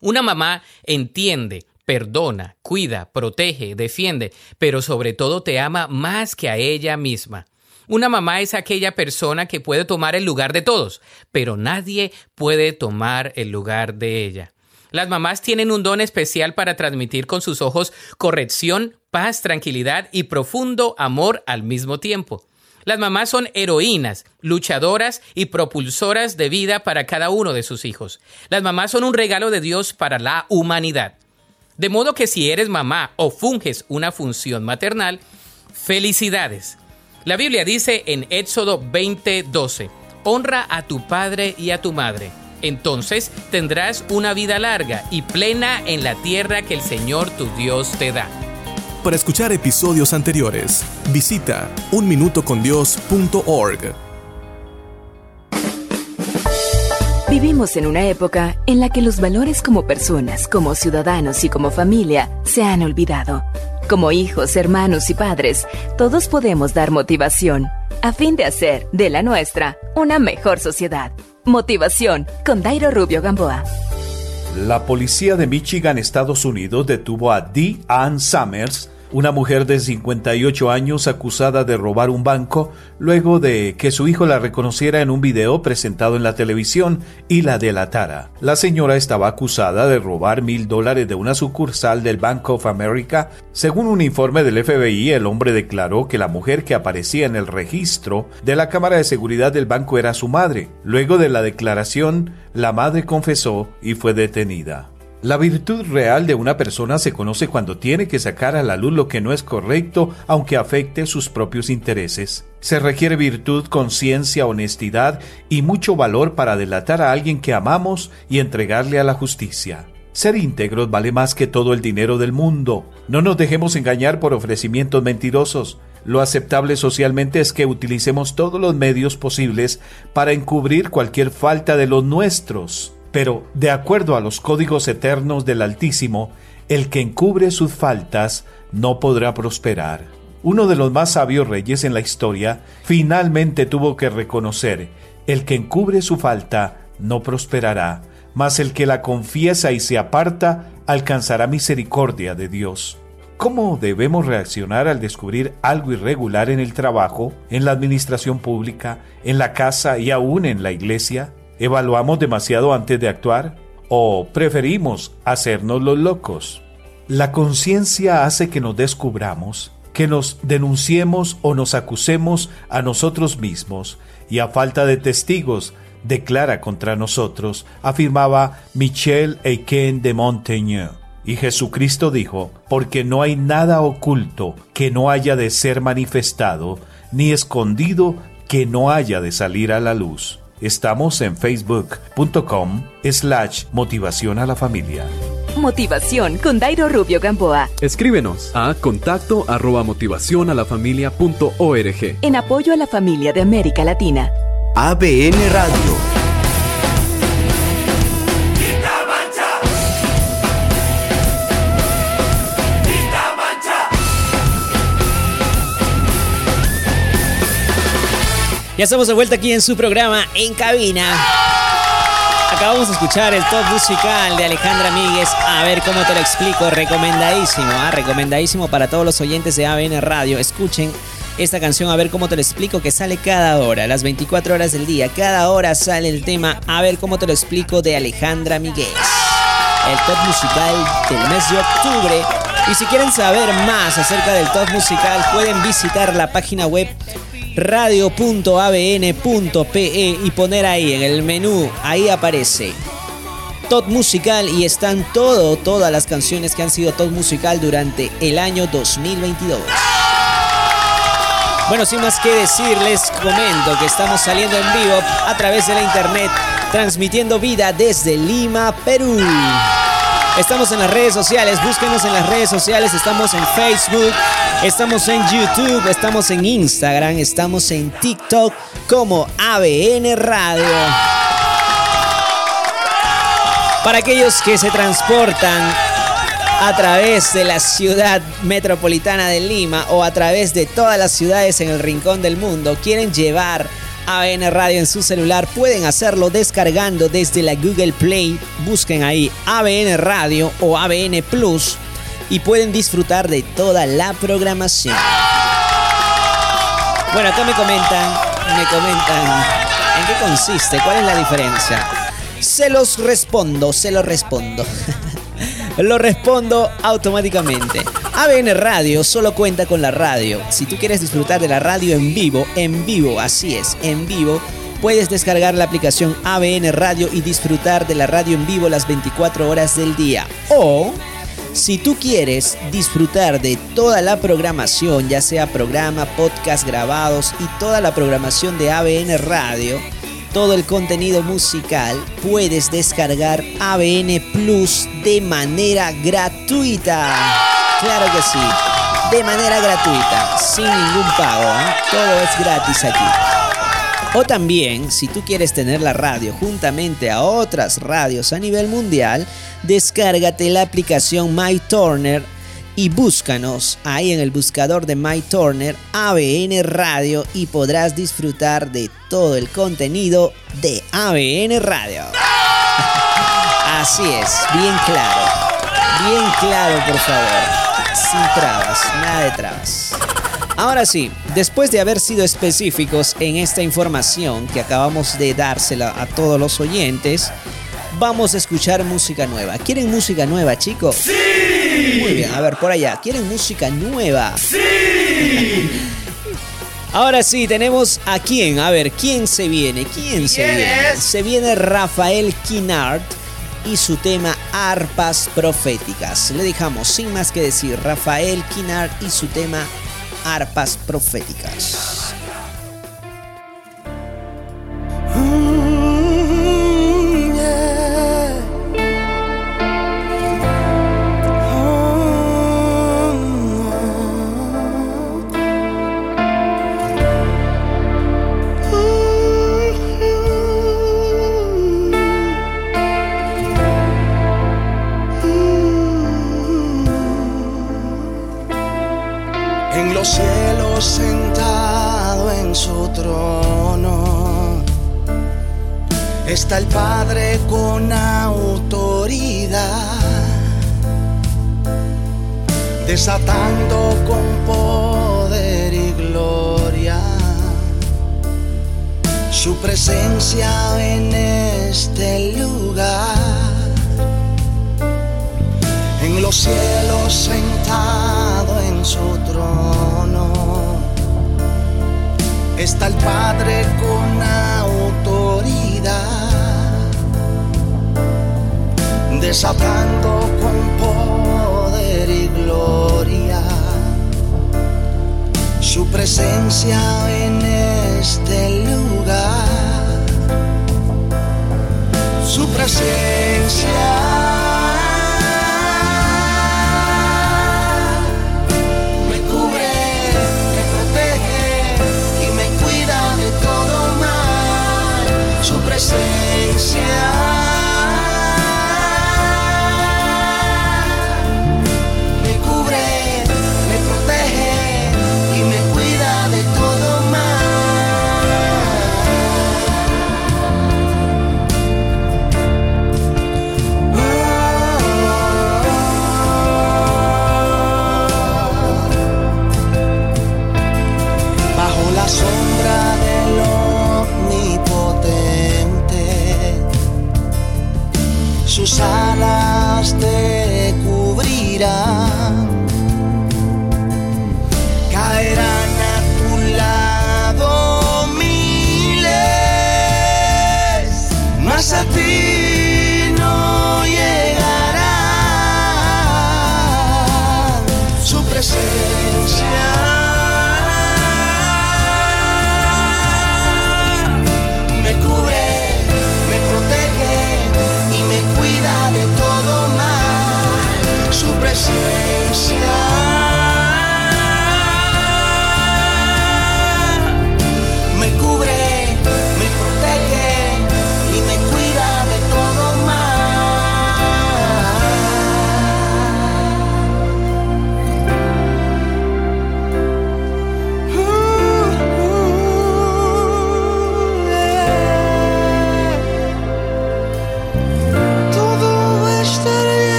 una mamá entiende, perdona, cuida, protege, defiende, pero sobre todo te ama más que a ella misma. Una mamá es aquella persona que puede tomar el lugar de todos, pero nadie puede tomar el lugar de ella. Las mamás tienen un don especial para transmitir con sus ojos corrección, paz, tranquilidad y profundo amor al mismo tiempo. Las mamás son heroínas, luchadoras y propulsoras de vida para cada uno de sus hijos. Las mamás son un regalo de Dios para la humanidad. De modo que si eres mamá o funges una función maternal, felicidades. La Biblia dice en Éxodo 20:12, honra a tu padre y a tu madre. Entonces tendrás una vida larga y plena en la tierra que el Señor tu Dios te da. Para escuchar episodios anteriores, visita unminutocondios.org. Vivimos en una época en la que los valores como personas, como ciudadanos y como familia se han olvidado. Como hijos, hermanos y padres, todos podemos dar motivación a fin de hacer de la nuestra una mejor sociedad. Motivación con Dairo Rubio Gamboa. La policía de Michigan, Estados Unidos, detuvo a Dee Ann Summers, una mujer de 58 años acusada de robar un banco luego de que su hijo la reconociera en un video presentado en la televisión y la delatara. La señora estaba acusada de robar mil dólares de una sucursal del Bank of America. Según un informe del FBI, el hombre declaró que la mujer que aparecía en el registro de la cámara de seguridad del banco era su madre. Luego de la declaración, la madre confesó y fue detenida. La virtud real de una persona se conoce cuando tiene que sacar a la luz lo que no es correcto, aunque afecte sus propios intereses. Se requiere virtud, conciencia, honestidad y mucho valor para delatar a alguien que amamos y entregarle a la justicia. Ser íntegros vale más que todo el dinero del mundo. No nos dejemos engañar por ofrecimientos mentirosos. Lo aceptable socialmente es que utilicemos todos los medios posibles para encubrir cualquier falta de los nuestros. Pero, de acuerdo a los códigos eternos del Altísimo, el que encubre sus faltas no podrá prosperar. Uno de los más sabios reyes en la historia finalmente tuvo que reconocer, el que encubre su falta no prosperará, mas el que la confiesa y se aparta alcanzará misericordia de Dios. ¿Cómo debemos reaccionar al descubrir algo irregular en el trabajo, en la administración pública, en la casa y aún en la iglesia? ¿Evaluamos demasiado antes de actuar? ¿O preferimos hacernos los locos? La conciencia hace que nos descubramos, que nos denunciemos o nos acusemos a nosotros mismos, y a falta de testigos, declara contra nosotros, afirmaba Michel Eichen de Montaigne. Y Jesucristo dijo, porque no hay nada oculto que no haya de ser manifestado, ni escondido que no haya de salir a la luz. Estamos en facebook.com slash motivación a la familia. Motivación con Dairo Rubio Gamboa. Escríbenos a contacto arroba motivación a la familia punto org. En apoyo a la familia de América Latina. ABN Radio. Ya estamos de vuelta aquí en su programa En Cabina. Acabamos de escuchar el top musical de Alejandra Míguez. A ver cómo te lo explico. Recomendadísimo, ¿ah? recomendadísimo para todos los oyentes de ABN Radio. Escuchen esta canción, a ver cómo te lo explico, que sale cada hora, las 24 horas del día. Cada hora sale el tema, a ver cómo te lo explico, de Alejandra Míguez. El top musical del mes de octubre. Y si quieren saber más acerca del top musical, pueden visitar la página web radio.abn.pe y poner ahí en el menú, ahí aparece Top Musical y están todo, todas las canciones que han sido Top Musical durante el año 2022. Bueno, sin más que decir, les comento que estamos saliendo en vivo a través de la internet, transmitiendo vida desde Lima, Perú. Estamos en las redes sociales, búsquenos en las redes sociales, estamos en Facebook, estamos en YouTube, estamos en Instagram, estamos en TikTok como ABN Radio. Para aquellos que se transportan a través de la ciudad metropolitana de Lima o a través de todas las ciudades en el rincón del mundo, quieren llevar ABN Radio en su celular, pueden hacerlo descargando desde la Google Play. Busquen ahí ABN Radio o ABN Plus y pueden disfrutar de toda la programación. Bueno, acá me comentan, me comentan en qué consiste, cuál es la diferencia. Se los respondo, se los respondo. Lo respondo automáticamente. ABN Radio solo cuenta con la radio. Si tú quieres disfrutar de la radio en vivo, en vivo, así es, en vivo, puedes descargar la aplicación ABN Radio y disfrutar de la radio en vivo las 24 horas del día. O si tú quieres disfrutar de toda la programación, ya sea programa, podcast grabados y toda la programación de ABN Radio, todo el contenido musical, puedes descargar ABN Plus de manera gratuita. Claro que sí, de manera gratuita, sin ningún pago. ¿eh? Todo es gratis aquí. O también, si tú quieres tener la radio juntamente a otras radios a nivel mundial, descárgate la aplicación MyTurner y búscanos ahí en el buscador de MyTurner ABN Radio y podrás disfrutar de todo el contenido de ABN Radio. Así es, bien claro. Bien claro, por favor. Sin trabas, nada de trabas. Ahora sí, después de haber sido específicos en esta información que acabamos de dársela a todos los oyentes, vamos a escuchar música nueva. ¿Quieren música nueva, chicos? ¡Sí! Muy bien, a ver, por allá. ¿Quieren música nueva? ¡Sí! Ahora sí, tenemos a quién. A ver, ¿quién se viene? ¿Quién, se ¿Quién viene? es? Se viene Rafael Kinard y su tema Arpas Proféticas. Le dejamos sin más que decir Rafael Kinard y su tema Arpas Proféticas.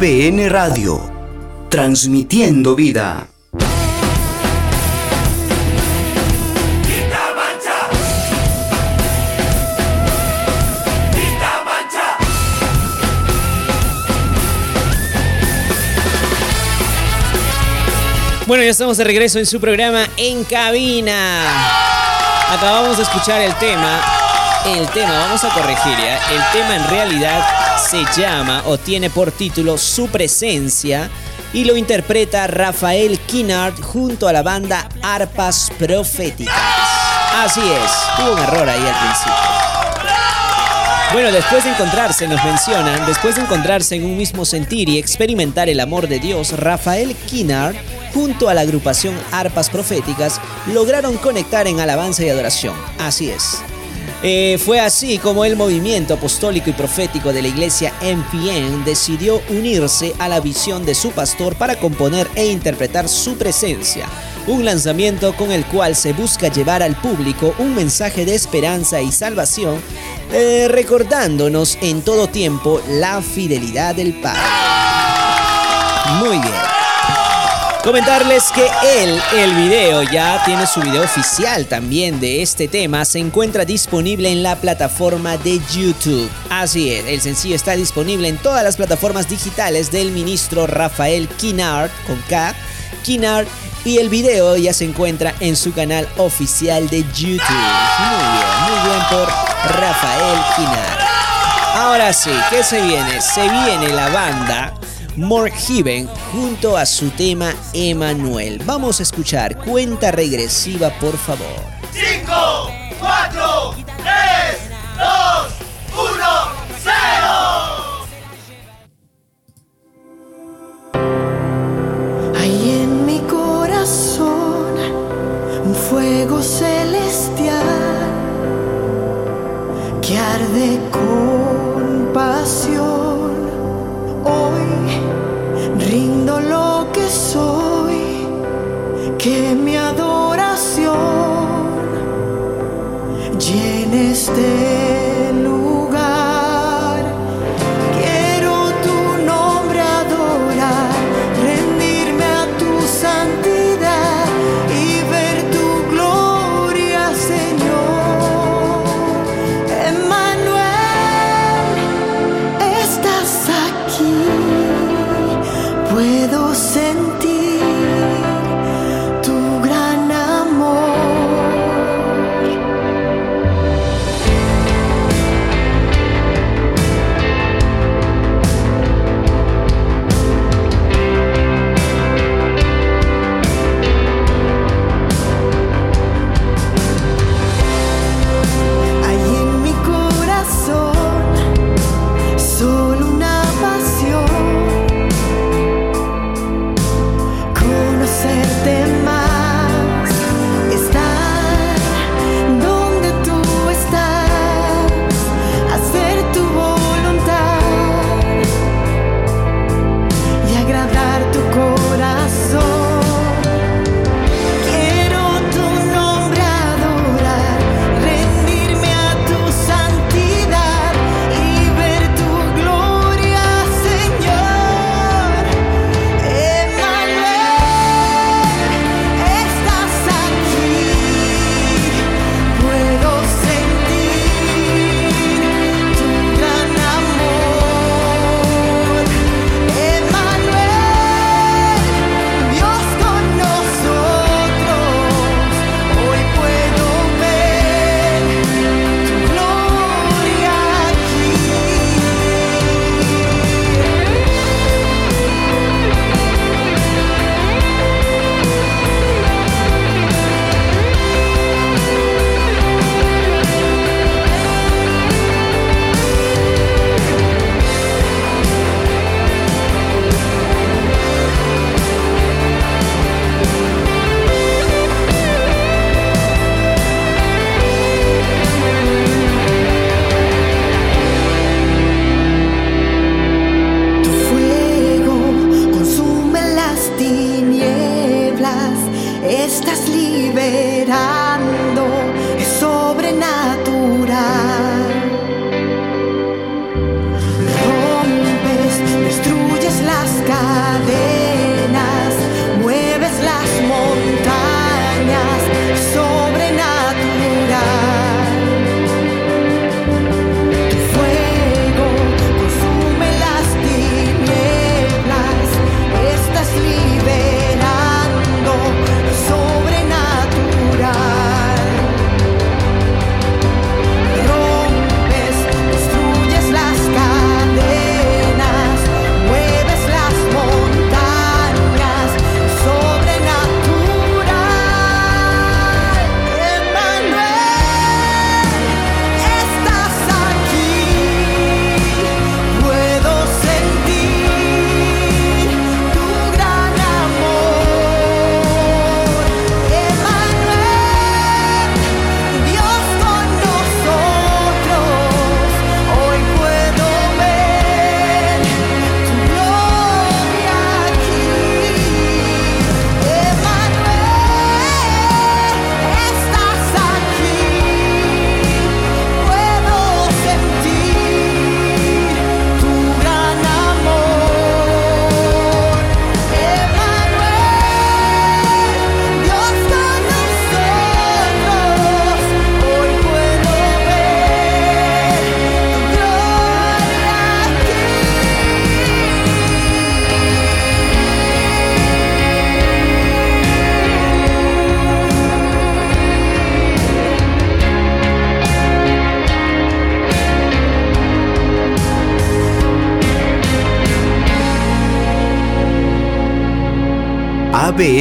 ABN Radio, transmitiendo vida. Bueno, ya estamos de regreso en su programa En Cabina. Acabamos de escuchar el tema. El tema, vamos a corregir ya. El tema en realidad se llama o tiene por título Su presencia y lo interpreta Rafael Kinnard junto a la banda Arpas Proféticas. Así es, hubo un error ahí al principio. Bueno, después de encontrarse, nos mencionan, después de encontrarse en un mismo sentir y experimentar el amor de Dios, Rafael Kinnard junto a la agrupación Arpas Proféticas, lograron conectar en alabanza y adoración. Así es. Eh, fue así como el movimiento apostólico y profético de la iglesia MPN decidió unirse a la visión de su pastor para componer e interpretar su presencia. Un lanzamiento con el cual se busca llevar al público un mensaje de esperanza y salvación, eh, recordándonos en todo tiempo la fidelidad del Padre. Muy bien. Comentarles que él, el video, ya tiene su video oficial también de este tema. Se encuentra disponible en la plataforma de YouTube. Así es, el sencillo está disponible en todas las plataformas digitales del ministro Rafael Kinard, con K, Kinard, y el video ya se encuentra en su canal oficial de YouTube. Muy bien, muy bien por Rafael Kinard. Ahora sí, ¿qué se viene? Se viene la banda More Heaven junto a su tema Emanuel. Vamos a escuchar cuenta regresiva, por favor. 5,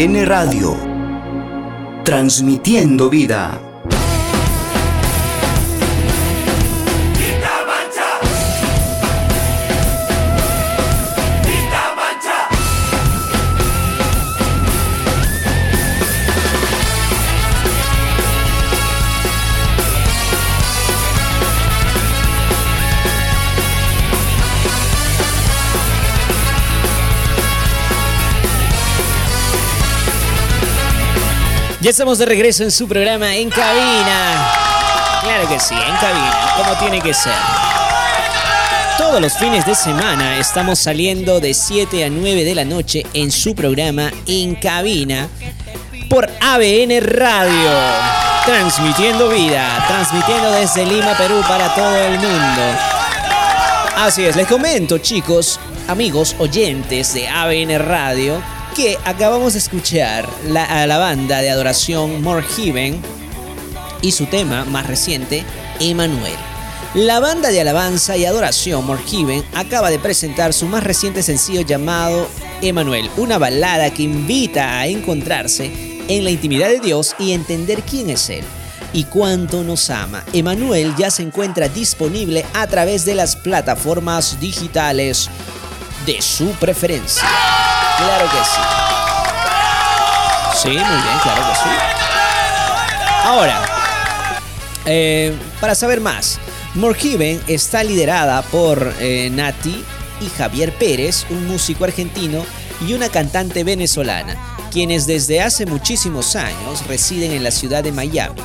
ABN Radio. Transmitiendo vida. Ya estamos de regreso en su programa En Cabina. Claro que sí, en cabina, como tiene que ser. Todos los fines de semana estamos saliendo de 7 a 9 de la noche en su programa En Cabina por ABN Radio. Transmitiendo vida, transmitiendo desde Lima, Perú para todo el mundo. Así es, les comento chicos, amigos, oyentes de ABN Radio, que acabamos de escuchar a la banda de adoración More Heaven y su tema más reciente, Emanuel. La banda de alabanza y adoración More Heaven acaba de presentar su más reciente sencillo llamado Emanuel, una balada que invita a encontrarse en la intimidad de Dios y entender quién es Él y cuánto nos ama. Emanuel ya se encuentra disponible a través de las plataformas digitales de su preferencia. Claro que sí. Sí, muy bien, claro que sí. Ahora, eh, para saber más, Morgiven está liderada por eh, Nati y Javier Pérez, un músico argentino y una cantante venezolana, quienes desde hace muchísimos años residen en la ciudad de Miami.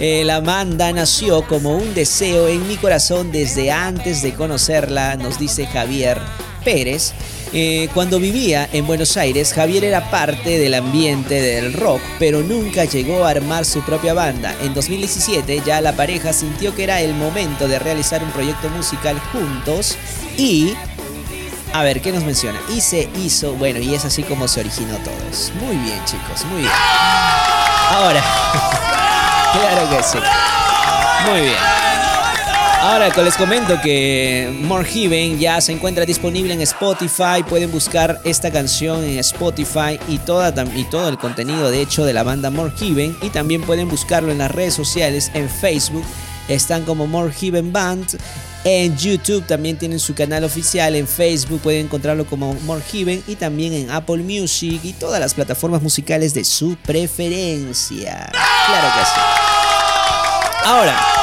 Eh, la banda nació como un deseo en mi corazón desde antes de conocerla, nos dice Javier Pérez. Eh, cuando vivía en Buenos Aires, Javier era parte del ambiente del rock, pero nunca llegó a armar su propia banda. En 2017 ya la pareja sintió que era el momento de realizar un proyecto musical juntos y... A ver, ¿qué nos menciona? Y se hizo, bueno, y es así como se originó todo. Muy bien, chicos, muy bien. Ahora, claro que sí. Muy bien. Ahora les comento que More Heaven ya se encuentra disponible en Spotify. Pueden buscar esta canción en Spotify y, toda, y todo el contenido de hecho de la banda More Heaven. Y también pueden buscarlo en las redes sociales, en Facebook. Están como More Heaven Band. En YouTube también tienen su canal oficial. En Facebook pueden encontrarlo como More Heaven. Y también en Apple Music y todas las plataformas musicales de su preferencia. Claro que sí. Ahora,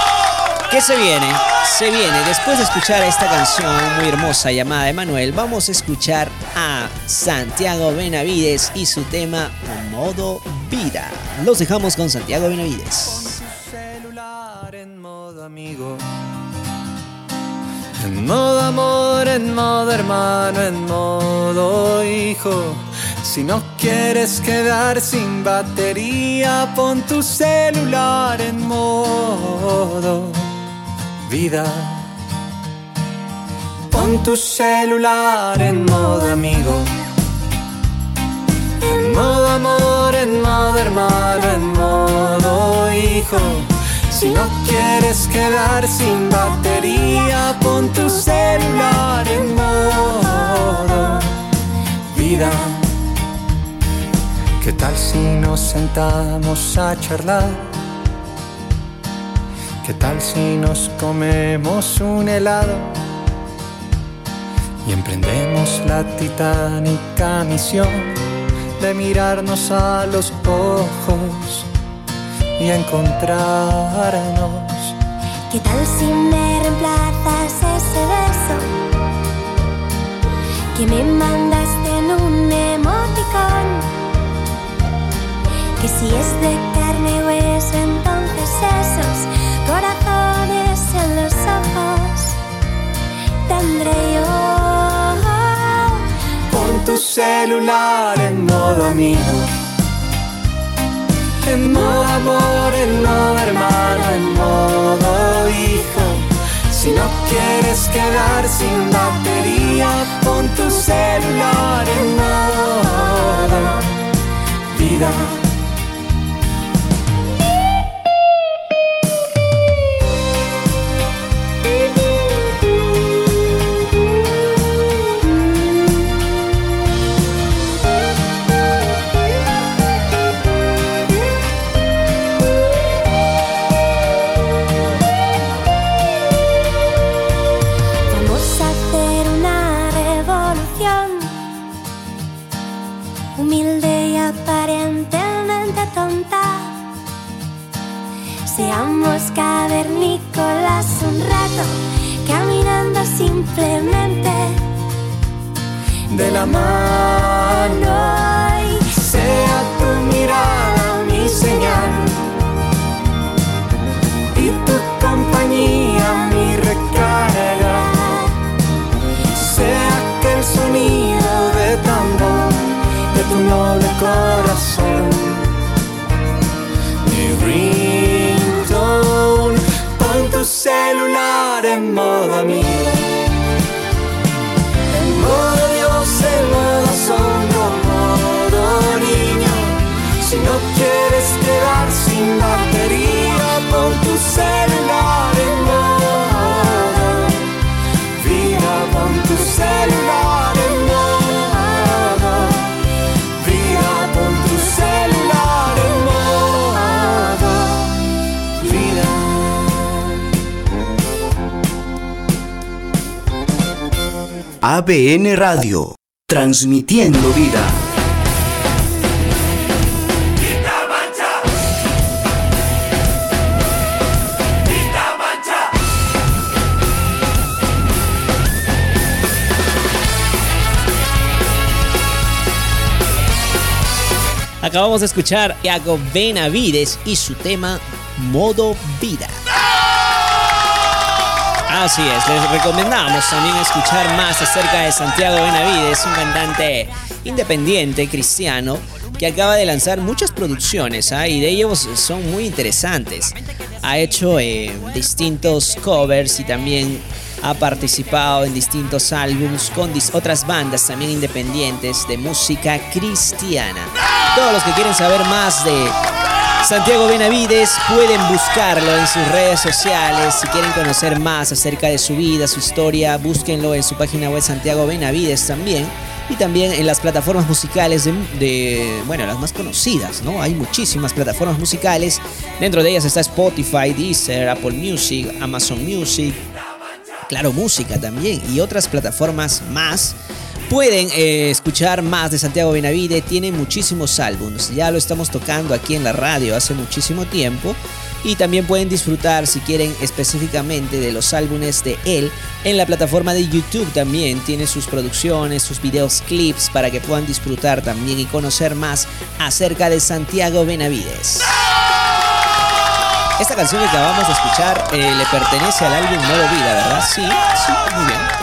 ¿Qué se viene? Se viene, después de escuchar esta canción muy hermosa llamada Emanuel, vamos a escuchar a Santiago Benavides y su tema Modo Vida. Los dejamos con Santiago Benavides. En modo amigo, en modo amor, en modo hermano, en modo hijo. Si no quieres quedar sin batería, pon tu celular en modo vida. Pon tu celular en modo amigo. En modo amor, en modo hermano, en modo hijo. Si no quieres quedar sin batería, pon tu celular en modo vida. ¿Qué tal si nos sentamos a charlar? ¿Qué tal si nos comemos un helado y emprendemos la titánica misión de mirarnos a los ojos y encontrarnos? ¿Qué tal si me reemplazas ese beso que me mandaste en un emoticón? Que si es de carne y hueso, entonces esos tendré yo. Pon tu celular en modo amigo. En modo amor, en modo hermano, en modo hijo. Si no quieres quedar sin batería, pon tu celular en modo vida. Seamos cavernícolas un rato, caminando simplemente. De la mano sea tu mirada mi señal. Y tu compañía mi recarga. Sea que el sonido de tambor de tu noble corazón celular en modo amigo ABN Radio, transmitiendo vida. Acabamos de escuchar a Benavides y su tema Modo Vida. Así es, les recomendamos también escuchar más acerca de Santiago Benavides, un cantante independiente cristiano que acaba de lanzar muchas producciones ¿ah? y de ellos son muy interesantes. Ha hecho eh, distintos covers y también ha participado en distintos álbumes con otras bandas también independientes de música cristiana. Todos los que quieren saber más de Santiago Benavides pueden buscarlo en sus redes sociales. Si quieren conocer más acerca de su vida, su historia, búsquenlo en su página web Santiago Benavides también. Y también en las plataformas musicales de, de, bueno, las más conocidas, ¿no? Hay muchísimas plataformas musicales. Dentro de ellas está Spotify, Deezer, Apple Music, Amazon Music, Claro Música también y otras plataformas más. Pueden eh, escuchar más de Santiago Benavide, tiene muchísimos álbumes, ya lo estamos tocando aquí en la radio hace muchísimo tiempo y también pueden disfrutar si quieren específicamente de los álbumes de él en la plataforma de YouTube también tiene sus producciones, sus videos clips para que puedan disfrutar también y conocer más acerca de Santiago Benavides. Esta canción que acabamos de escuchar eh, le pertenece al álbum Modo Vida, ¿verdad? Sí, sí, muy bien.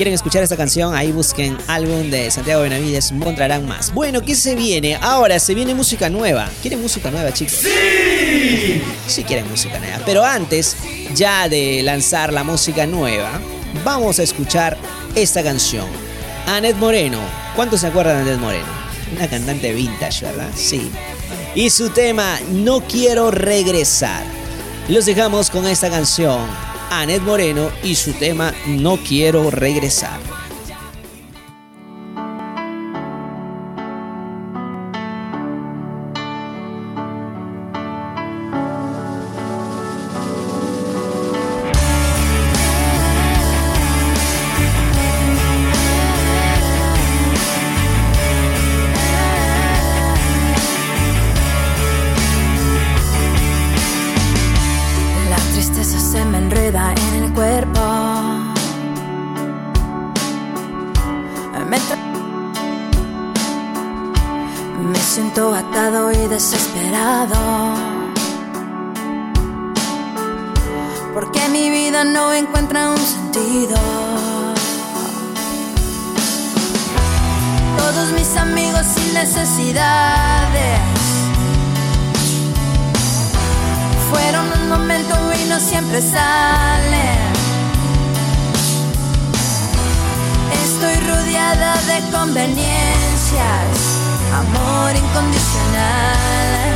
Quieren escuchar esta canción, ahí busquen álbum de Santiago Benavides, encontrarán más. Bueno, ¿qué se viene? Ahora se viene música nueva. ¿Quieren música nueva, chicos? ¡Sí! Sí quieren música nueva. Pero antes, ya de lanzar la música nueva, vamos a escuchar esta canción. Anet Moreno. ¿Cuántos se acuerdan de Anet Moreno? Una cantante vintage, ¿verdad? Sí. Y su tema No quiero regresar. Los dejamos con esta canción. Anet Moreno y su tema No quiero regresar. Conveniencias, amor incondicional.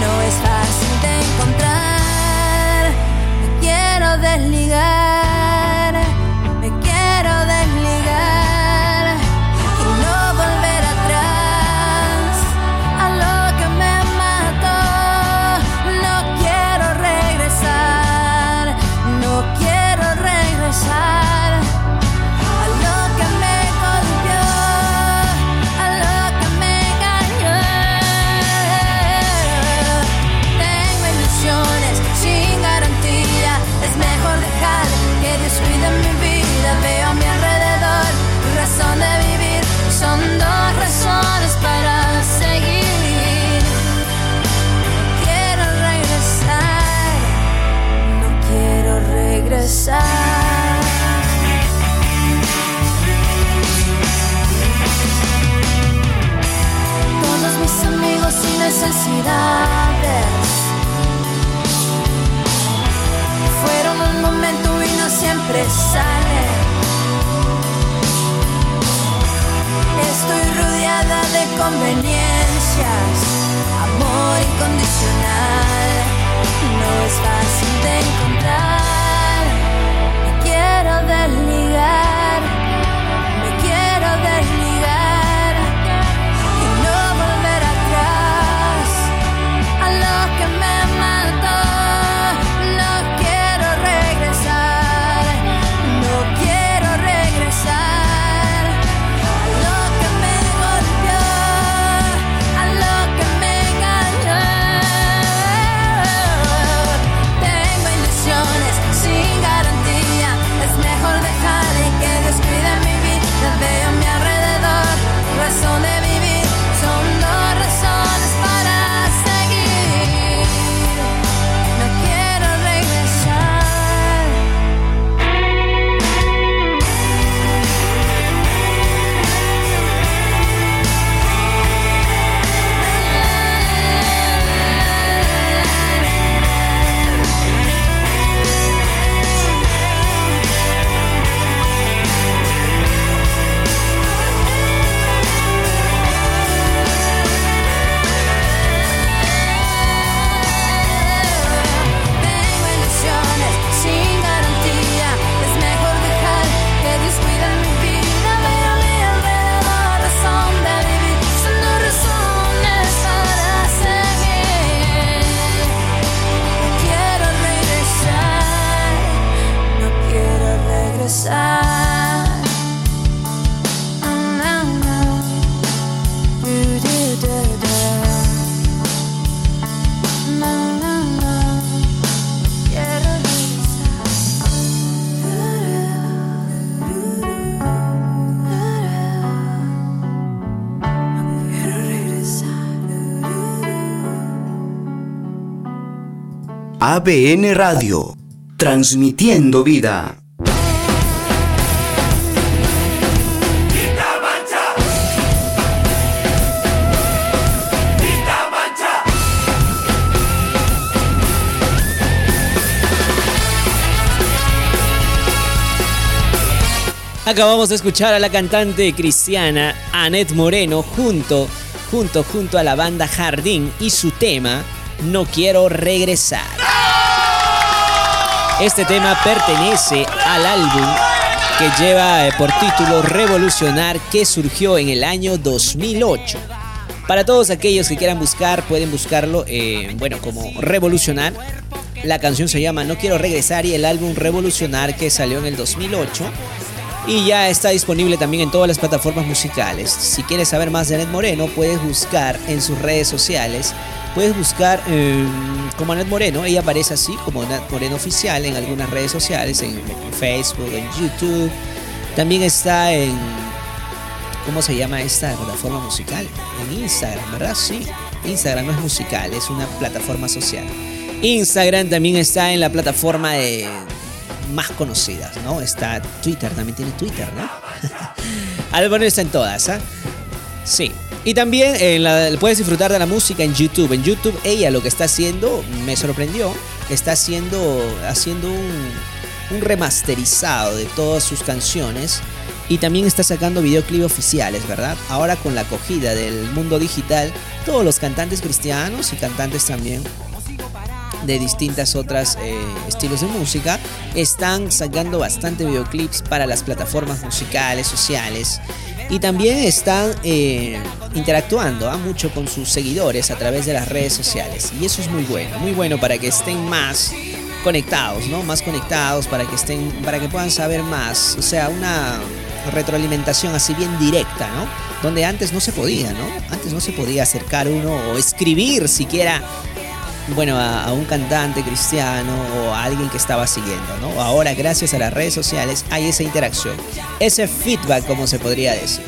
No es fácil de encontrar. Me quiero desligar, Fueron un momento y no siempre sale. Estoy rodeada de conveniencias, amor incondicional. No es fácil de encontrar, me quiero desligar. ABN Radio, transmitiendo vida. Acabamos de escuchar a la cantante cristiana Annette Moreno junto, junto, junto a la banda Jardín y su tema No quiero regresar. Este tema pertenece al álbum que lleva eh, por título Revolucionar que surgió en el año 2008. Para todos aquellos que quieran buscar, pueden buscarlo, eh, bueno, como Revolucionar. La canción se llama No quiero regresar y el álbum Revolucionar que salió en el 2008 y ya está disponible también en todas las plataformas musicales. Si quieres saber más de Anet Moreno, puedes buscar en sus redes sociales. Puedes buscar eh, como Anet Moreno, ella aparece así como Anet Moreno Oficial en algunas redes sociales, en Facebook, en YouTube. También está en. ¿Cómo se llama esta plataforma musical? En Instagram, ¿verdad? Sí. Instagram no es musical, es una plataforma social. Instagram también está en la plataforma de más conocidas, ¿no? Está Twitter, también tiene Twitter, ¿no? Al bueno está en todas, ¿ah? Sí. Y también en la- puedes disfrutar de la música en YouTube. En YouTube ella lo que está haciendo me sorprendió. Está haciendo, haciendo un, un remasterizado de todas sus canciones. Y también está sacando videoclips oficiales, ¿verdad? Ahora con la acogida del mundo digital, todos los cantantes cristianos y cantantes también de distintas otras eh, estilos de música están sacando bastante videoclips para las plataformas musicales, sociales y también están eh, interactuando ¿ah? mucho con sus seguidores a través de las redes sociales y eso es muy bueno, muy bueno para que estén más conectados, ¿no? Más conectados para que estén, para que puedan saber más, o sea, una retroalimentación así bien directa, ¿no? Donde antes no se podía, ¿no? Antes no se podía acercar uno o escribir siquiera bueno, a, un cantante cristiano o a alguien que estaba siguiendo, ¿no? Ahora, gracias a las redes sociales, hay esa interacción, ese feedback, como se podría decir.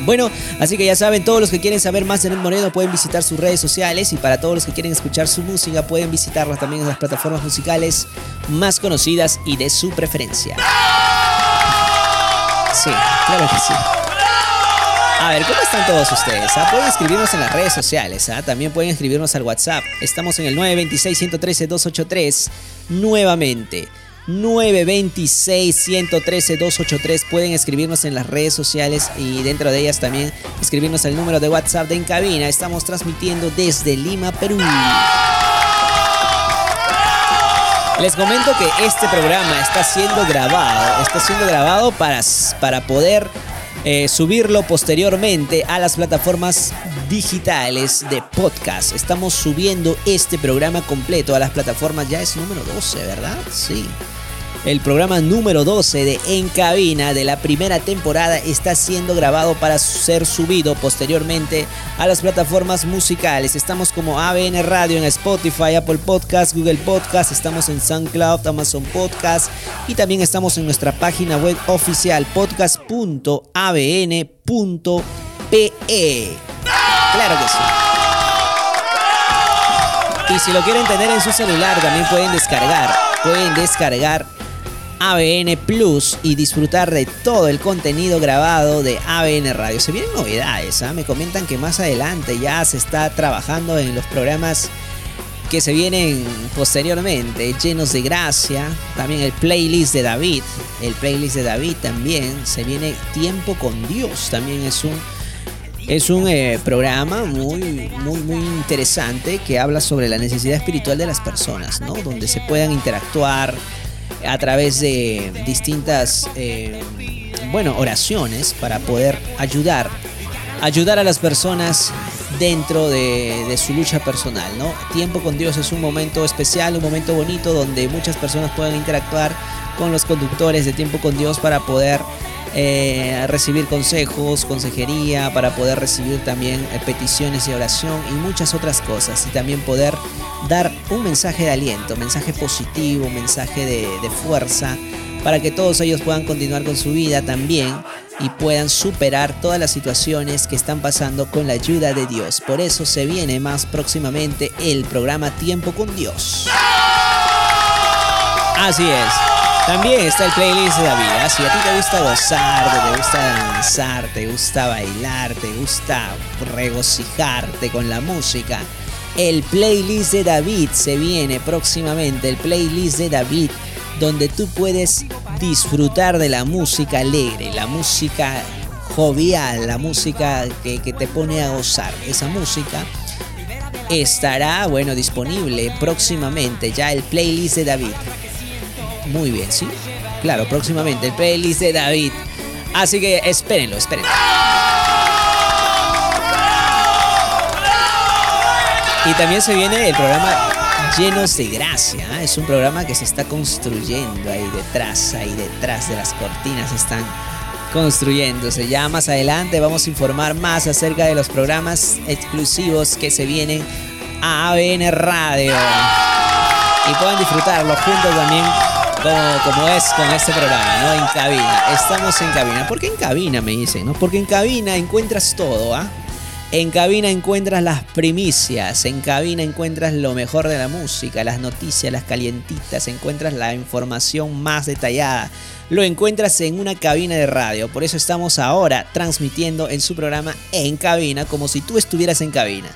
Bueno, así que ya saben, todos los que quieren saber más de Ned Moreno pueden visitar sus redes sociales y para todos los que quieren escuchar su música pueden visitarla también en las plataformas musicales más conocidas y de su preferencia. Sí, claro que sí. A ver, ¿cómo están todos ustedes? ah? Pueden escribirnos en las redes sociales, ah? también pueden escribirnos al WhatsApp. Estamos en el 926-113-283 nuevamente. 926-113-283. Pueden escribirnos en las redes sociales y dentro de ellas también escribirnos el número de WhatsApp de En Cabina. Estamos transmitiendo desde Lima, Perú. Les comento que este programa está siendo grabado, está siendo grabado para, para poder eh, subirlo posteriormente a las plataformas digitales de podcast. Estamos subiendo este programa completo a las plataformas, ya es número 12, ¿verdad? Sí. El programa número 12 de En Cabina de la primera temporada está siendo grabado para ser subido posteriormente a las plataformas musicales. Estamos como ABN Radio en Spotify, Apple Podcast, Google Podcast, estamos en SoundCloud, Amazon Podcast y también estamos en nuestra página web oficial podcast.abn.pe. Claro que sí. Y si lo quieren tener en su celular, también pueden descargar. Pueden descargar ABN Plus y disfrutar de todo el contenido grabado de ABN Radio. Se vienen novedades, ¿ah? me comentan que más adelante ya se está trabajando en los programas que se vienen posteriormente, llenos de gracia. También el playlist de David, el playlist de David también. Se viene Tiempo con Dios, también es un es un eh, programa muy, muy, muy interesante que habla sobre la necesidad espiritual de las personas, ¿no? Donde se puedan interactuar, a través de distintas, eh, bueno, oraciones para poder ayudar, ayudar a las personas dentro de, de, su lucha personal, ¿no? Tiempo con Dios es un momento especial, un momento bonito donde muchas personas pueden interactuar con los conductores de Tiempo con Dios para poder eh, recibir consejos, consejería, para poder recibir también eh, peticiones de oración y muchas otras cosas. Y también poder dar un mensaje de aliento, mensaje positivo, mensaje de, de fuerza, para que todos ellos puedan continuar con su vida también y puedan superar todas las situaciones que están pasando con la ayuda de Dios. Por eso se viene más próximamente el programa Tiempo con Dios. Así es. También está el playlist de David. ¿ah? Si a ti te gusta gozar, te gusta danzar, te gusta bailar, te gusta regocijarte con la música, el playlist de David se viene próximamente. El playlist de David donde tú puedes disfrutar de la música alegre, la música jovial, la música que, que te pone a gozar. Esa música estará, bueno, disponible próximamente ya el playlist de David. Muy bien, ¿sí? Claro, próximamente el playlist de David. Así que espérenlo, espérenlo. Y también se viene el programa Llenos de Gracia. ¿eh? Es un programa que se está construyendo ahí detrás, ahí detrás de las cortinas están construyéndose. Ya más adelante vamos a informar más acerca de los programas exclusivos que se vienen a ABN Radio. Y pueden disfrutarlo juntos también como, es con este programa, ¿no? En cabina. Estamos en cabina. ¿Por qué en cabina? Me dicen, ¿no? Porque en cabina encuentras todo, ¿ah? En cabina encuentras las primicias, en cabina encuentras lo mejor de la música, las noticias, las calientitas, encuentras la información más detallada. Lo encuentras en una cabina de radio, por eso estamos ahora transmitiendo en su programa En Cabina, como si tú estuvieras en cabina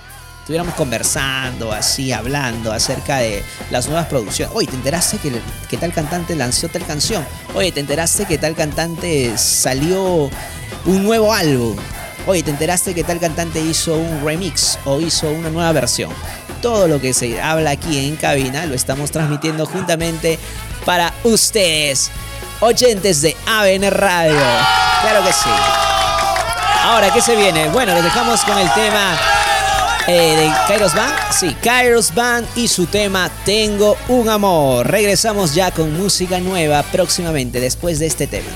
estuviéramos conversando, así, hablando acerca de las nuevas producciones. Oye, ¿te enteraste que, que tal cantante lanzó tal canción? Oye, ¿te enteraste que tal cantante salió un nuevo álbum? Oye, ¿te enteraste que tal cantante hizo un remix o hizo una nueva versión? Todo lo que se habla aquí en cabina lo estamos transmitiendo juntamente para ustedes, oyentes de ABN Radio. Claro que sí. Ahora, ¿qué se viene? Bueno, los dejamos con el tema eh, de Kairos Band. Sí, Kairos Band y su tema Tengo un amor. Regresamos ya con música nueva próximamente después de este tema.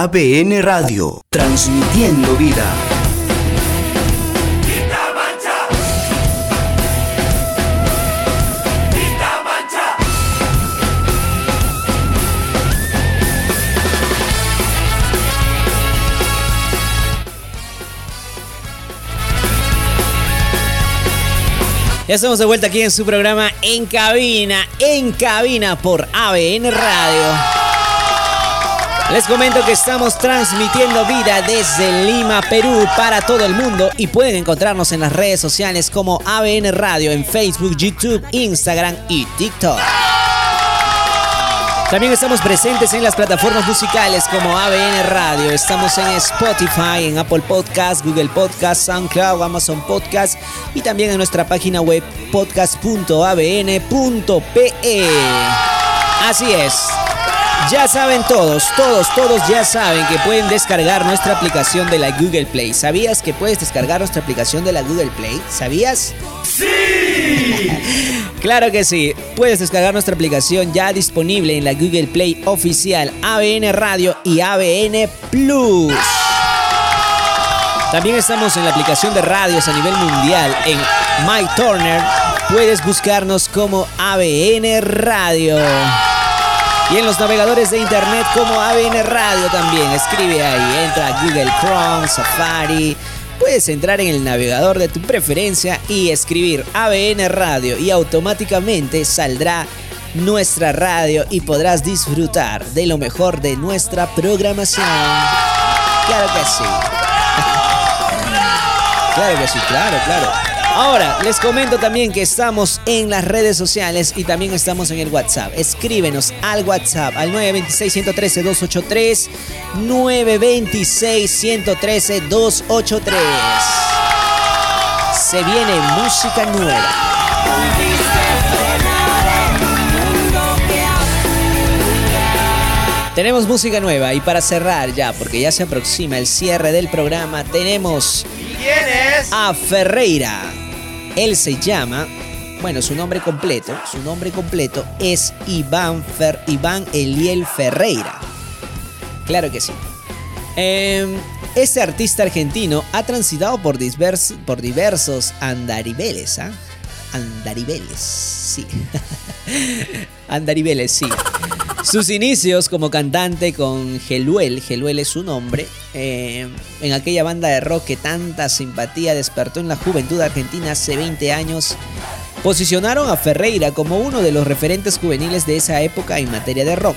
ABN Radio, transmitiendo vida. Ya estamos de vuelta aquí en su programa En Cabina, En Cabina por ABN Radio. Les comento que estamos transmitiendo vida desde Lima, Perú, para todo el mundo y pueden encontrarnos en las redes sociales como ABN Radio en Facebook, YouTube, Instagram y TikTok. También estamos presentes en las plataformas musicales como ABN Radio. Estamos en Spotify, en Apple Podcast, Google Podcast, SoundCloud, Amazon Podcast y también en nuestra página web podcast.abn.pe. Así es. Ya saben todos, todos, todos ya saben que pueden descargar nuestra aplicación de la Google Play. ¿Sabías que puedes descargar nuestra aplicación de la Google Play? ¿Sabías? ¡Sí! claro que sí. Puedes descargar nuestra aplicación ya disponible en la Google Play oficial ABN Radio y ABN Plus. También estamos en la aplicación de radios a nivel mundial en My Turner. Puedes buscarnos como ABN Radio. Y en los navegadores de internet como ABN Radio también. Escribe ahí, entra a Google Chrome, Safari. Puedes entrar en el navegador de tu preferencia y escribir ABN Radio y automáticamente saldrá nuestra radio y podrás disfrutar de lo mejor de nuestra programación. Claro que sí. Claro que sí, claro, claro. Ahora, les comento también que estamos en las redes sociales y también estamos en el WhatsApp. Escríbenos al WhatsApp al 926-113-283. 926-113-283. Se viene música nueva. Tenemos música nueva y para cerrar ya, porque ya se aproxima el cierre del programa, tenemos ¿Quién es? a Ferreira. Él se llama, bueno, su nombre completo, su nombre completo es Iván, Fer, Iván Eliel Ferreira. Claro que sí. Eh, este artista argentino ha transitado por, por diversos andariveles, ¿ah? Andariveles, sí. andariveles, sí. Sus inicios como cantante con Geluel, Geluel es su nombre, eh, en aquella banda de rock que tanta simpatía despertó en la juventud argentina hace 20 años, posicionaron a Ferreira como uno de los referentes juveniles de esa época en materia de rock.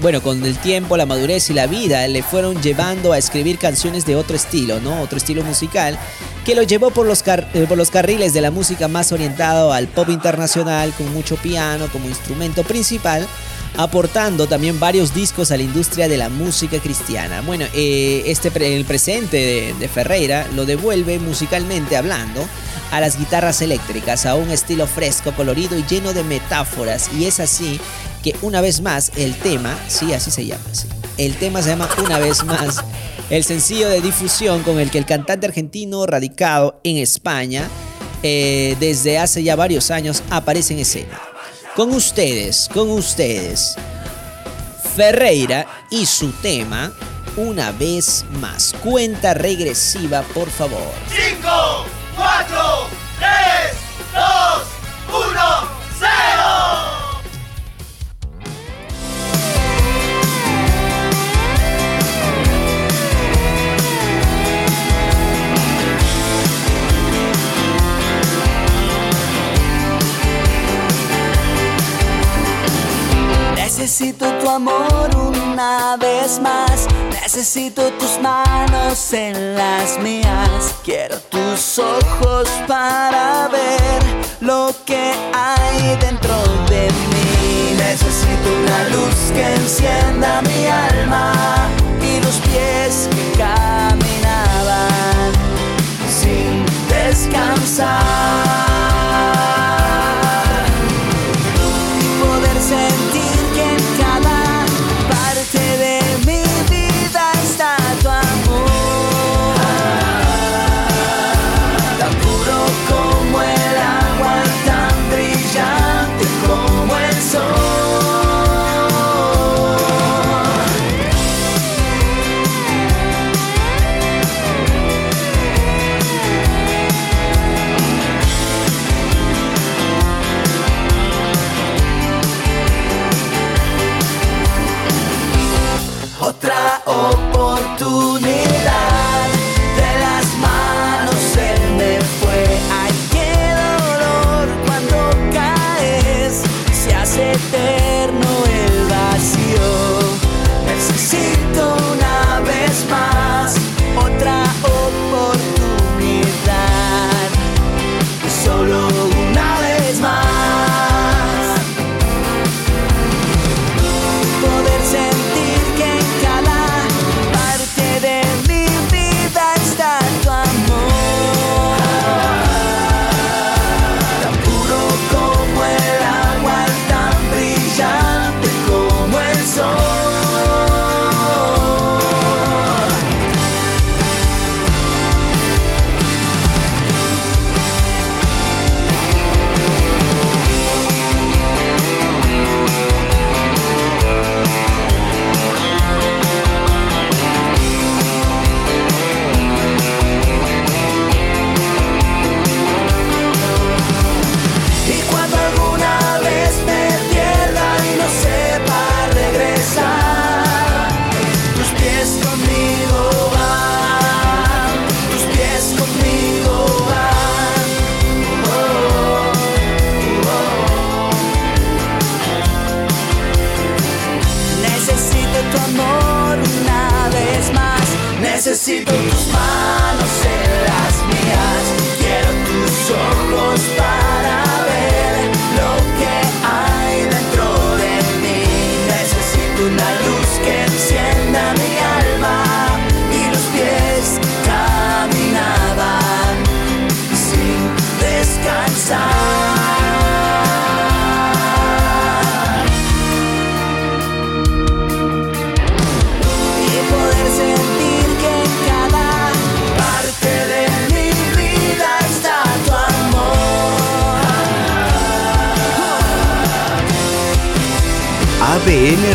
Bueno, con el tiempo, la madurez y la vida le fueron llevando a escribir canciones de otro estilo, ¿no? Otro estilo musical que lo llevó por los, car- eh, por los carriles de la música más orientado al pop internacional, con mucho piano como instrumento principal, aportando también varios discos a la industria de la música cristiana. Bueno, eh, este el presente de, de Ferreira lo devuelve musicalmente hablando a las guitarras eléctricas, a un estilo fresco, colorido y lleno de metáforas. Y es así una vez más el tema, sí, así se llama. El tema se llama Una vez más, el sencillo de difusión con el que el cantante argentino radicado en España eh, desde hace ya varios años aparece en escena. Con ustedes, con ustedes, Ferreira y su tema Una vez más. Cuenta regresiva, por favor. 5, 4, 3, 2, 1, Necesito tus manos en las mías. Quiero tus ojos para ver lo que hay dentro de mí. Necesito una luz que encienda mi alma y los pies que caminaban sin descansar.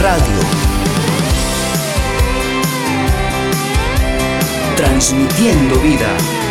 Radio. Transmitiendo vida.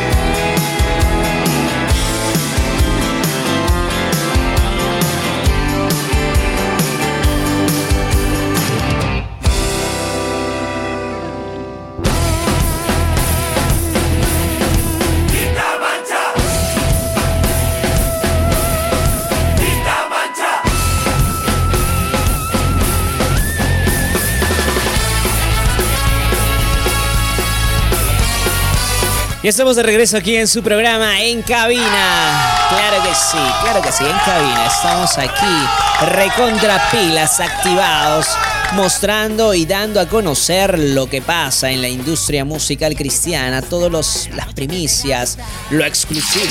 Estamos de regreso aquí en su programa En Cabina. Claro que sí, claro que sí, en cabina. Estamos aquí, recontra pilas, activados, mostrando y dando a conocer lo que pasa en la industria musical cristiana, todas las primicias, lo exclusivo.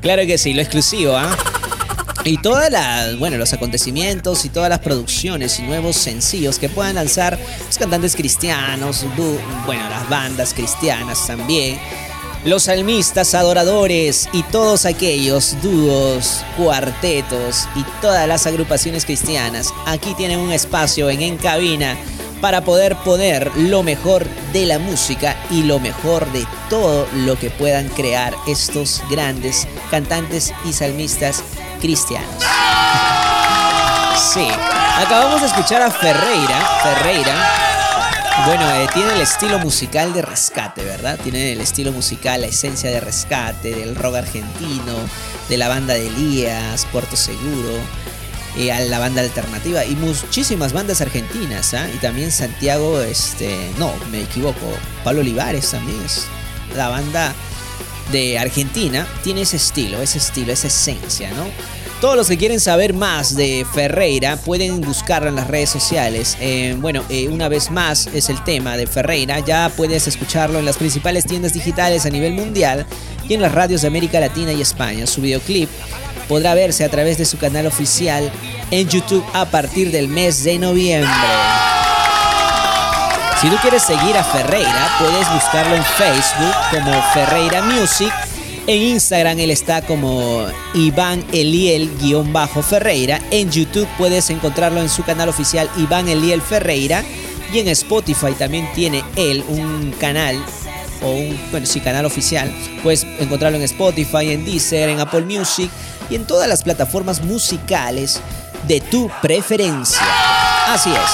claro que sí, lo exclusivo, ¿ah? Y todas las, bueno, los acontecimientos y todas las producciones y nuevos sencillos que puedan lanzar los cantantes cristianos, bueno, las bandas cristianas también, los salmistas, adoradores y todos aquellos dúos, cuartetos y todas las agrupaciones cristianas, aquí tienen un espacio en En Cabina para poder poner lo mejor de la música y lo mejor de todo lo que puedan crear estos grandes cantantes y salmistas cristianos. Sí, acabamos de escuchar a Ferreira. Ferreira, bueno, eh, tiene el estilo musical de rescate, ¿verdad? Tiene el estilo musical, la esencia de rescate, del rock argentino, de la banda de Elías, Puerto Seguro, eh, a la banda alternativa y muchísimas bandas argentinas, ¿ah? Y también Santiago, este, no, me equivoco, Pablo Olivares también es la banda de Argentina, tiene ese estilo, ese estilo, esa esencia, ¿no? Todos los que quieren saber más de Ferreira pueden buscarlo en las redes sociales. Eh, bueno, eh, una vez más es el tema de Ferreira. Ya puedes escucharlo en las principales tiendas digitales a nivel mundial y en las radios de América Latina y España. Su videoclip podrá verse a través de su canal oficial en YouTube a partir del mes de noviembre. Si tú quieres seguir a Ferreira, puedes buscarlo en Facebook como Ferreira Music en Instagram él está como Iván Eliel-Ferreira. En YouTube puedes encontrarlo en su canal oficial Iván Eliel Ferreira. Y en Spotify también tiene él un canal o un, bueno, sí, canal oficial. Puedes encontrarlo en Spotify, en Deezer, en Apple Music y en todas las plataformas musicales de tu preferencia. Así es.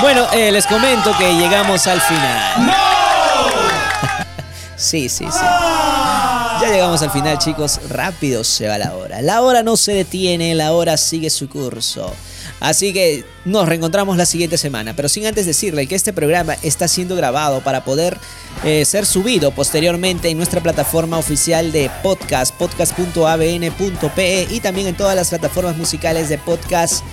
Bueno, eh, les comento que llegamos al final. Sí, sí, sí. Ya llegamos al final, chicos. Rápido se va la hora. La hora no se detiene, la hora sigue su curso. Así que nos reencontramos la siguiente semana. Pero sin antes decirle que este programa está siendo grabado para poder eh, ser subido posteriormente en nuestra plataforma oficial de podcast, podcast.abn.pe y también en todas las plataformas musicales de podcast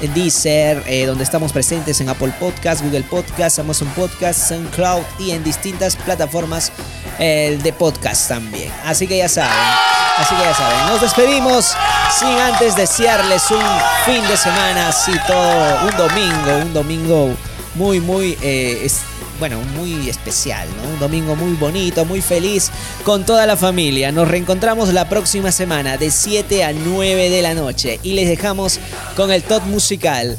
en Deezer, eh, donde estamos presentes en Apple Podcast, Google Podcast, Amazon Podcast, SoundCloud y en distintas plataformas eh, de podcast también. Así que ya saben, así que ya saben, nos despedimos sin antes desearles un fin de semana, así todo, un domingo, un domingo muy, muy... Eh, bueno, muy especial, ¿no? Un domingo muy bonito, muy feliz con toda la familia. Nos reencontramos la próxima semana de 7 a 9 de la noche y les dejamos con el top musical.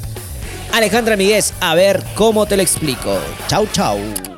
Alejandra Miguel, a ver cómo te lo explico. Chau, chau.